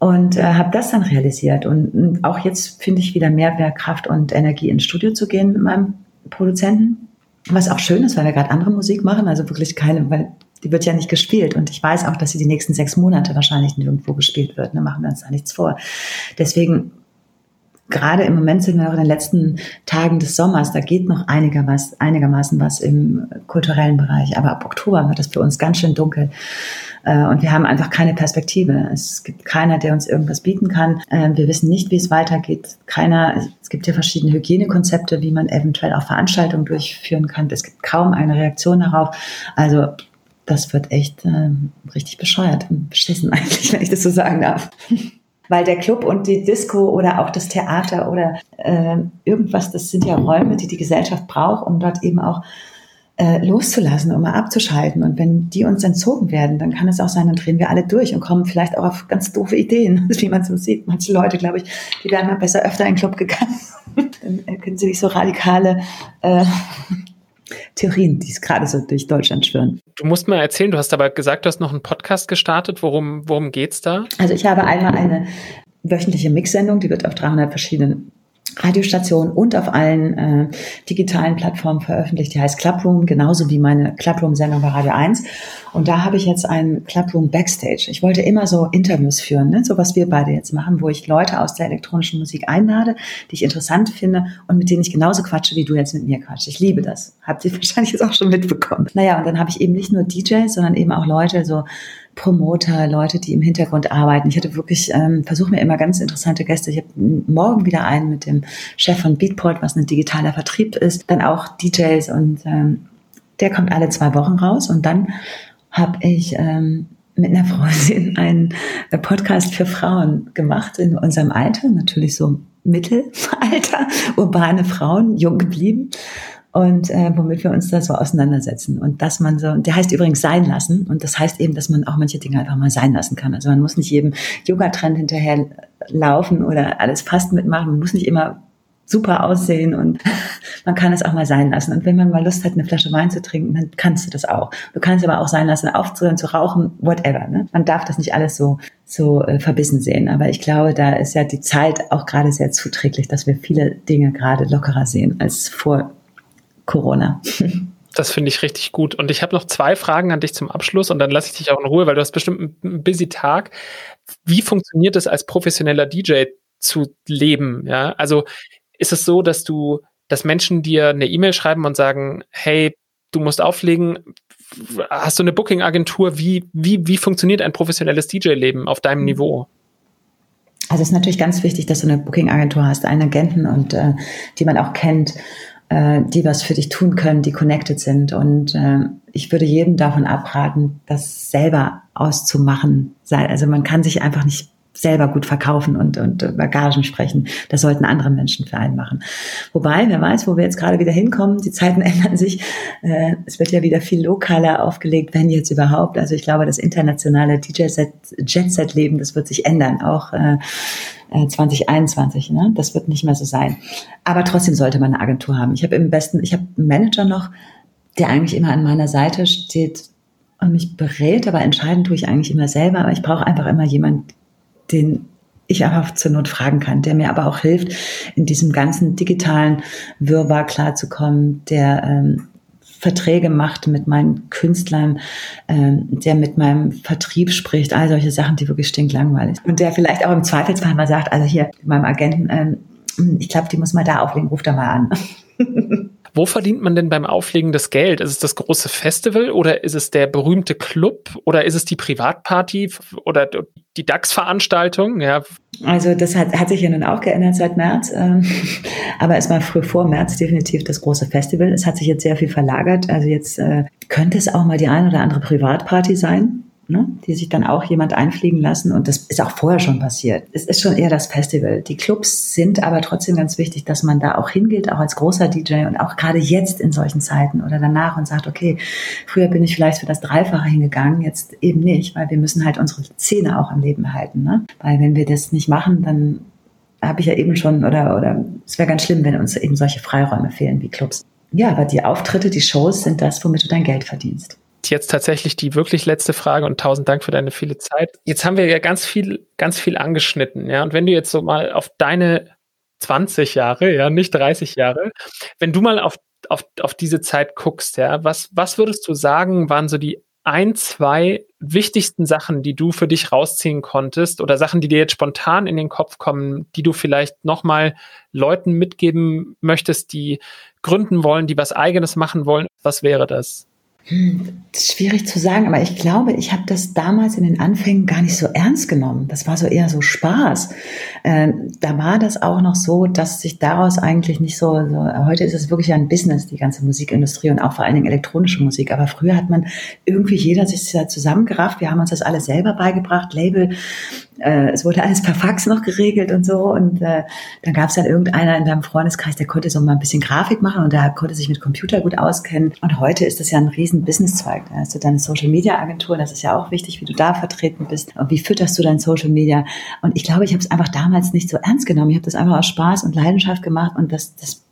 Und äh, habe das dann realisiert. Und auch jetzt finde ich wieder mehr Kraft und Energie ins Studio zu gehen mit meinem Produzenten. Was auch schön ist, weil wir gerade andere Musik machen, also wirklich keine, weil die wird ja nicht gespielt. Und ich weiß auch, dass sie die nächsten sechs Monate wahrscheinlich nirgendwo gespielt wird. Ne? Machen wir uns da nichts vor. Deswegen gerade im Moment sind wir noch in den letzten Tagen des Sommers, da geht noch einigermaßen, einigermaßen was im kulturellen Bereich. Aber ab Oktober wird das für uns ganz schön dunkel. Äh, und wir haben einfach keine Perspektive. Es gibt keiner, der uns irgendwas bieten kann. Äh, wir wissen nicht, wie es weitergeht. Keiner, es gibt ja verschiedene Hygienekonzepte, wie man eventuell auch Veranstaltungen durchführen kann. Es gibt kaum eine Reaktion darauf. Also das wird echt äh, richtig bescheuert und beschissen eigentlich, wenn ich das so sagen darf. Weil der Club und die Disco oder auch das Theater oder äh, irgendwas, das sind ja Räume, die die Gesellschaft braucht, um dort eben auch äh, loszulassen, um mal abzuschalten. Und wenn die uns entzogen werden, dann kann es auch sein, dann drehen wir alle durch und kommen vielleicht auch auf ganz doofe Ideen, wie man so sieht. Manche Leute, glaube ich, die wären mal besser öfter in den Club gegangen. dann können sie nicht so radikale äh, Theorien, die es gerade so durch Deutschland schwirren. Du musst mal erzählen, du hast aber gesagt, du hast noch einen Podcast gestartet. Worum, worum geht's da? Also ich habe einmal eine wöchentliche Mixsendung, die wird auf 300 verschiedenen Radiostation und auf allen äh, digitalen Plattformen veröffentlicht. Die heißt Clubroom, genauso wie meine Clubroom-Sendung bei Radio 1. Und da habe ich jetzt einen Clubroom Backstage. Ich wollte immer so Interviews führen, ne? so was wir beide jetzt machen, wo ich Leute aus der elektronischen Musik einlade, die ich interessant finde und mit denen ich genauso quatsche, wie du jetzt mit mir quatschst. Ich liebe das. Habt ihr wahrscheinlich jetzt auch schon mitbekommen. Naja, und dann habe ich eben nicht nur DJs, sondern eben auch Leute, so Promoter, Leute, die im Hintergrund arbeiten. Ich hatte wirklich, ähm, versuche mir immer ganz interessante Gäste. Ich habe morgen wieder einen mit dem Chef von Beatport, was ein digitaler Vertrieb ist, dann auch DJs und ähm, der kommt alle zwei Wochen raus und dann habe ich ähm, mit einer Freundin einen Podcast für Frauen gemacht in unserem Alter, natürlich so Mittelalter, urbane Frauen, jung geblieben und äh, womit wir uns da so auseinandersetzen. Und dass man so, der heißt übrigens sein lassen und das heißt eben, dass man auch manche Dinge einfach mal sein lassen kann. Also man muss nicht jedem Yoga-Trend hinterher laufen oder alles fast mitmachen, man muss nicht immer super aussehen und man kann es auch mal sein lassen. Und wenn man mal Lust hat, eine Flasche Wein zu trinken, dann kannst du das auch. Du kannst aber auch sein lassen, aufzuhören, zu rauchen, whatever. Ne? Man darf das nicht alles so so äh, verbissen sehen. Aber ich glaube, da ist ja die Zeit auch gerade sehr zuträglich, dass wir viele Dinge gerade lockerer sehen als vor Corona. Das finde ich richtig gut. Und ich habe noch zwei Fragen an dich zum Abschluss und dann lasse ich dich auch in Ruhe, weil du hast bestimmt einen busy Tag. Wie funktioniert es als professioneller DJ zu leben? Ja, also ist es so, dass du, dass Menschen dir eine E-Mail schreiben und sagen, hey, du musst auflegen, hast du eine Booking-Agentur? Wie, wie, wie funktioniert ein professionelles DJ-Leben auf deinem Niveau? Also es ist natürlich ganz wichtig, dass du eine Booking-Agentur hast, einen Agenten und äh, die man auch kennt äh, die was für dich tun können, die connected sind. Und äh, ich würde jedem davon abraten, das selber auszumachen. Also man kann sich einfach nicht selber gut verkaufen und, und über Gagen sprechen. Das sollten andere Menschen für einen machen. Wobei, wer weiß, wo wir jetzt gerade wieder hinkommen. Die Zeiten ändern sich. Äh, es wird ja wieder viel lokaler aufgelegt, wenn jetzt überhaupt. Also ich glaube, das internationale DJ-Jet-Set-Leben, das wird sich ändern. Auch äh, 2021. Äh, ne? Das wird nicht mehr so sein. Aber trotzdem sollte man eine Agentur haben. Ich habe im besten, ich habe einen Manager noch, der eigentlich immer an meiner Seite steht und mich berät, aber entscheiden tue ich eigentlich immer selber. Aber ich brauche einfach immer jemanden, den ich einfach zur Not fragen kann, der mir aber auch hilft, in diesem ganzen digitalen Wirrwarr klarzukommen, der ähm, Verträge macht mit meinen Künstlern, ähm, der mit meinem Vertrieb spricht, all solche Sachen, die wirklich stinklangweilig sind. Und der vielleicht auch im Zweifelsfall mal sagt, also hier, meinem Agenten, ähm, ich glaube, die muss mal da auflegen, ruft da mal an. Wo verdient man denn beim Auflegen das Geld? Ist es das große Festival oder ist es der berühmte Club oder ist es die Privatparty oder die DAX-Veranstaltung? Ja. Also das hat, hat sich ja nun auch geändert seit März, ähm, aber es war früh vor März definitiv das große Festival. Es hat sich jetzt sehr viel verlagert. Also jetzt äh, könnte es auch mal die ein oder andere Privatparty sein ne? die sich dann auch jemand einfliegen lassen. Und das ist auch vorher schon passiert. Es ist schon eher das Festival. Die Clubs sind aber trotzdem ganz wichtig, dass man da auch hingeht, auch als großer DJ und auch gerade jetzt in solchen Zeiten oder danach und sagt, okay, früher bin ich vielleicht für das Dreifache hingegangen, jetzt eben nicht, weil wir müssen halt unsere Szene auch am Leben halten. Ne? Weil wenn wir das nicht machen, dann habe ich ja eben schon, oder, oder es wäre ganz schlimm, wenn uns eben solche Freiräume fehlen wie Clubs. Ja, aber die Auftritte, die Shows sind das, womit du dein Geld verdienst jetzt tatsächlich die wirklich letzte Frage und tausend Dank für deine viele Zeit. Jetzt haben wir ja ganz viel, ganz viel angeschnitten, ja. Und wenn du jetzt so mal auf deine 20 Jahre, ja, nicht 30 Jahre, wenn du mal auf, auf, auf diese Zeit guckst, ja, was, was würdest du sagen, waren so die ein, zwei wichtigsten Sachen, die du für dich rausziehen konntest oder Sachen, die dir jetzt spontan in den Kopf kommen, die du vielleicht nochmal Leuten mitgeben möchtest, die gründen wollen, die was eigenes machen wollen? Was wäre das? Hm, schwierig zu sagen, aber ich glaube, ich habe das damals in den Anfängen gar nicht so ernst genommen. Das war so eher so Spaß. Äh, da war das auch noch so, dass sich daraus eigentlich nicht so, so, heute ist es wirklich ein Business, die ganze Musikindustrie und auch vor allen Dingen elektronische Musik. Aber früher hat man irgendwie jeder sich zusammengerafft. Wir haben uns das alles selber beigebracht, Label äh, es wurde alles per Fax noch geregelt und so. Und äh, dann gab es dann irgendeiner in deinem Freundeskreis, der konnte so mal ein bisschen Grafik machen und der konnte sich mit Computer gut auskennen. Und heute ist das ja ein riesen Business-Zweig. Da hast du deine Social-Media-Agentur, das ist ja auch wichtig, wie du da vertreten bist. Und wie fütterst du dein Social Media? Und ich glaube, ich habe es einfach damals nicht so ernst genommen. Ich habe das einfach aus Spaß und Leidenschaft gemacht und das, das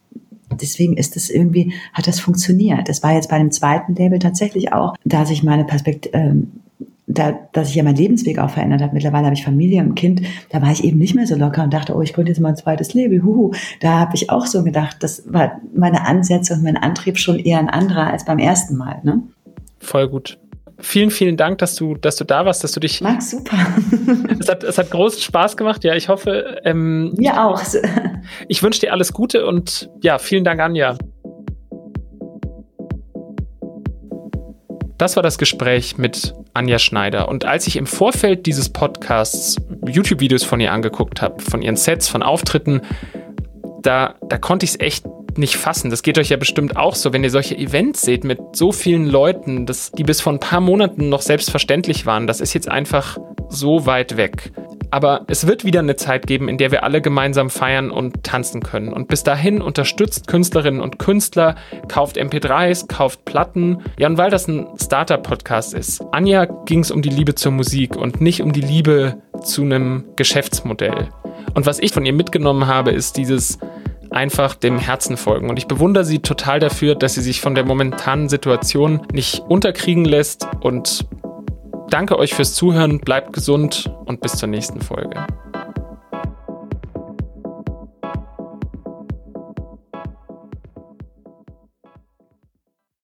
deswegen ist es irgendwie, hat das funktioniert. Das war jetzt bei dem zweiten Label tatsächlich auch, da sich meine Perspektive, ähm, da, dass sich ja mein Lebensweg auch verändert hat. Mittlerweile habe ich Familie und Kind. Da war ich eben nicht mehr so locker und dachte, oh, ich gründe jetzt mal ein zweites Leben. Huhu. Da habe ich auch so gedacht, das war meine Ansätze und mein Antrieb schon eher ein anderer als beim ersten Mal. Ne? Voll gut. Vielen, vielen Dank, dass du, dass du da warst, dass du dich. Max, super. es hat, es hat großen Spaß gemacht. Ja, ich hoffe. Ähm, Mir auch. Ich wünsche dir alles Gute und ja, vielen Dank, Anja. Das war das Gespräch mit Anja Schneider. Und als ich im Vorfeld dieses Podcasts YouTube-Videos von ihr angeguckt habe, von ihren Sets, von Auftritten, da, da konnte ich es echt nicht fassen. Das geht euch ja bestimmt auch so, wenn ihr solche Events seht mit so vielen Leuten, das, die bis vor ein paar Monaten noch selbstverständlich waren. Das ist jetzt einfach so weit weg. Aber es wird wieder eine Zeit geben, in der wir alle gemeinsam feiern und tanzen können. Und bis dahin unterstützt Künstlerinnen und Künstler, kauft MP3s, kauft Platten. Ja, und weil das ein Startup-Podcast ist. Anja ging es um die Liebe zur Musik und nicht um die Liebe zu einem Geschäftsmodell. Und was ich von ihr mitgenommen habe, ist dieses einfach dem Herzen folgen. Und ich bewundere sie total dafür, dass sie sich von der momentanen Situation nicht unterkriegen lässt und Danke euch fürs Zuhören, bleibt gesund und bis zur nächsten Folge.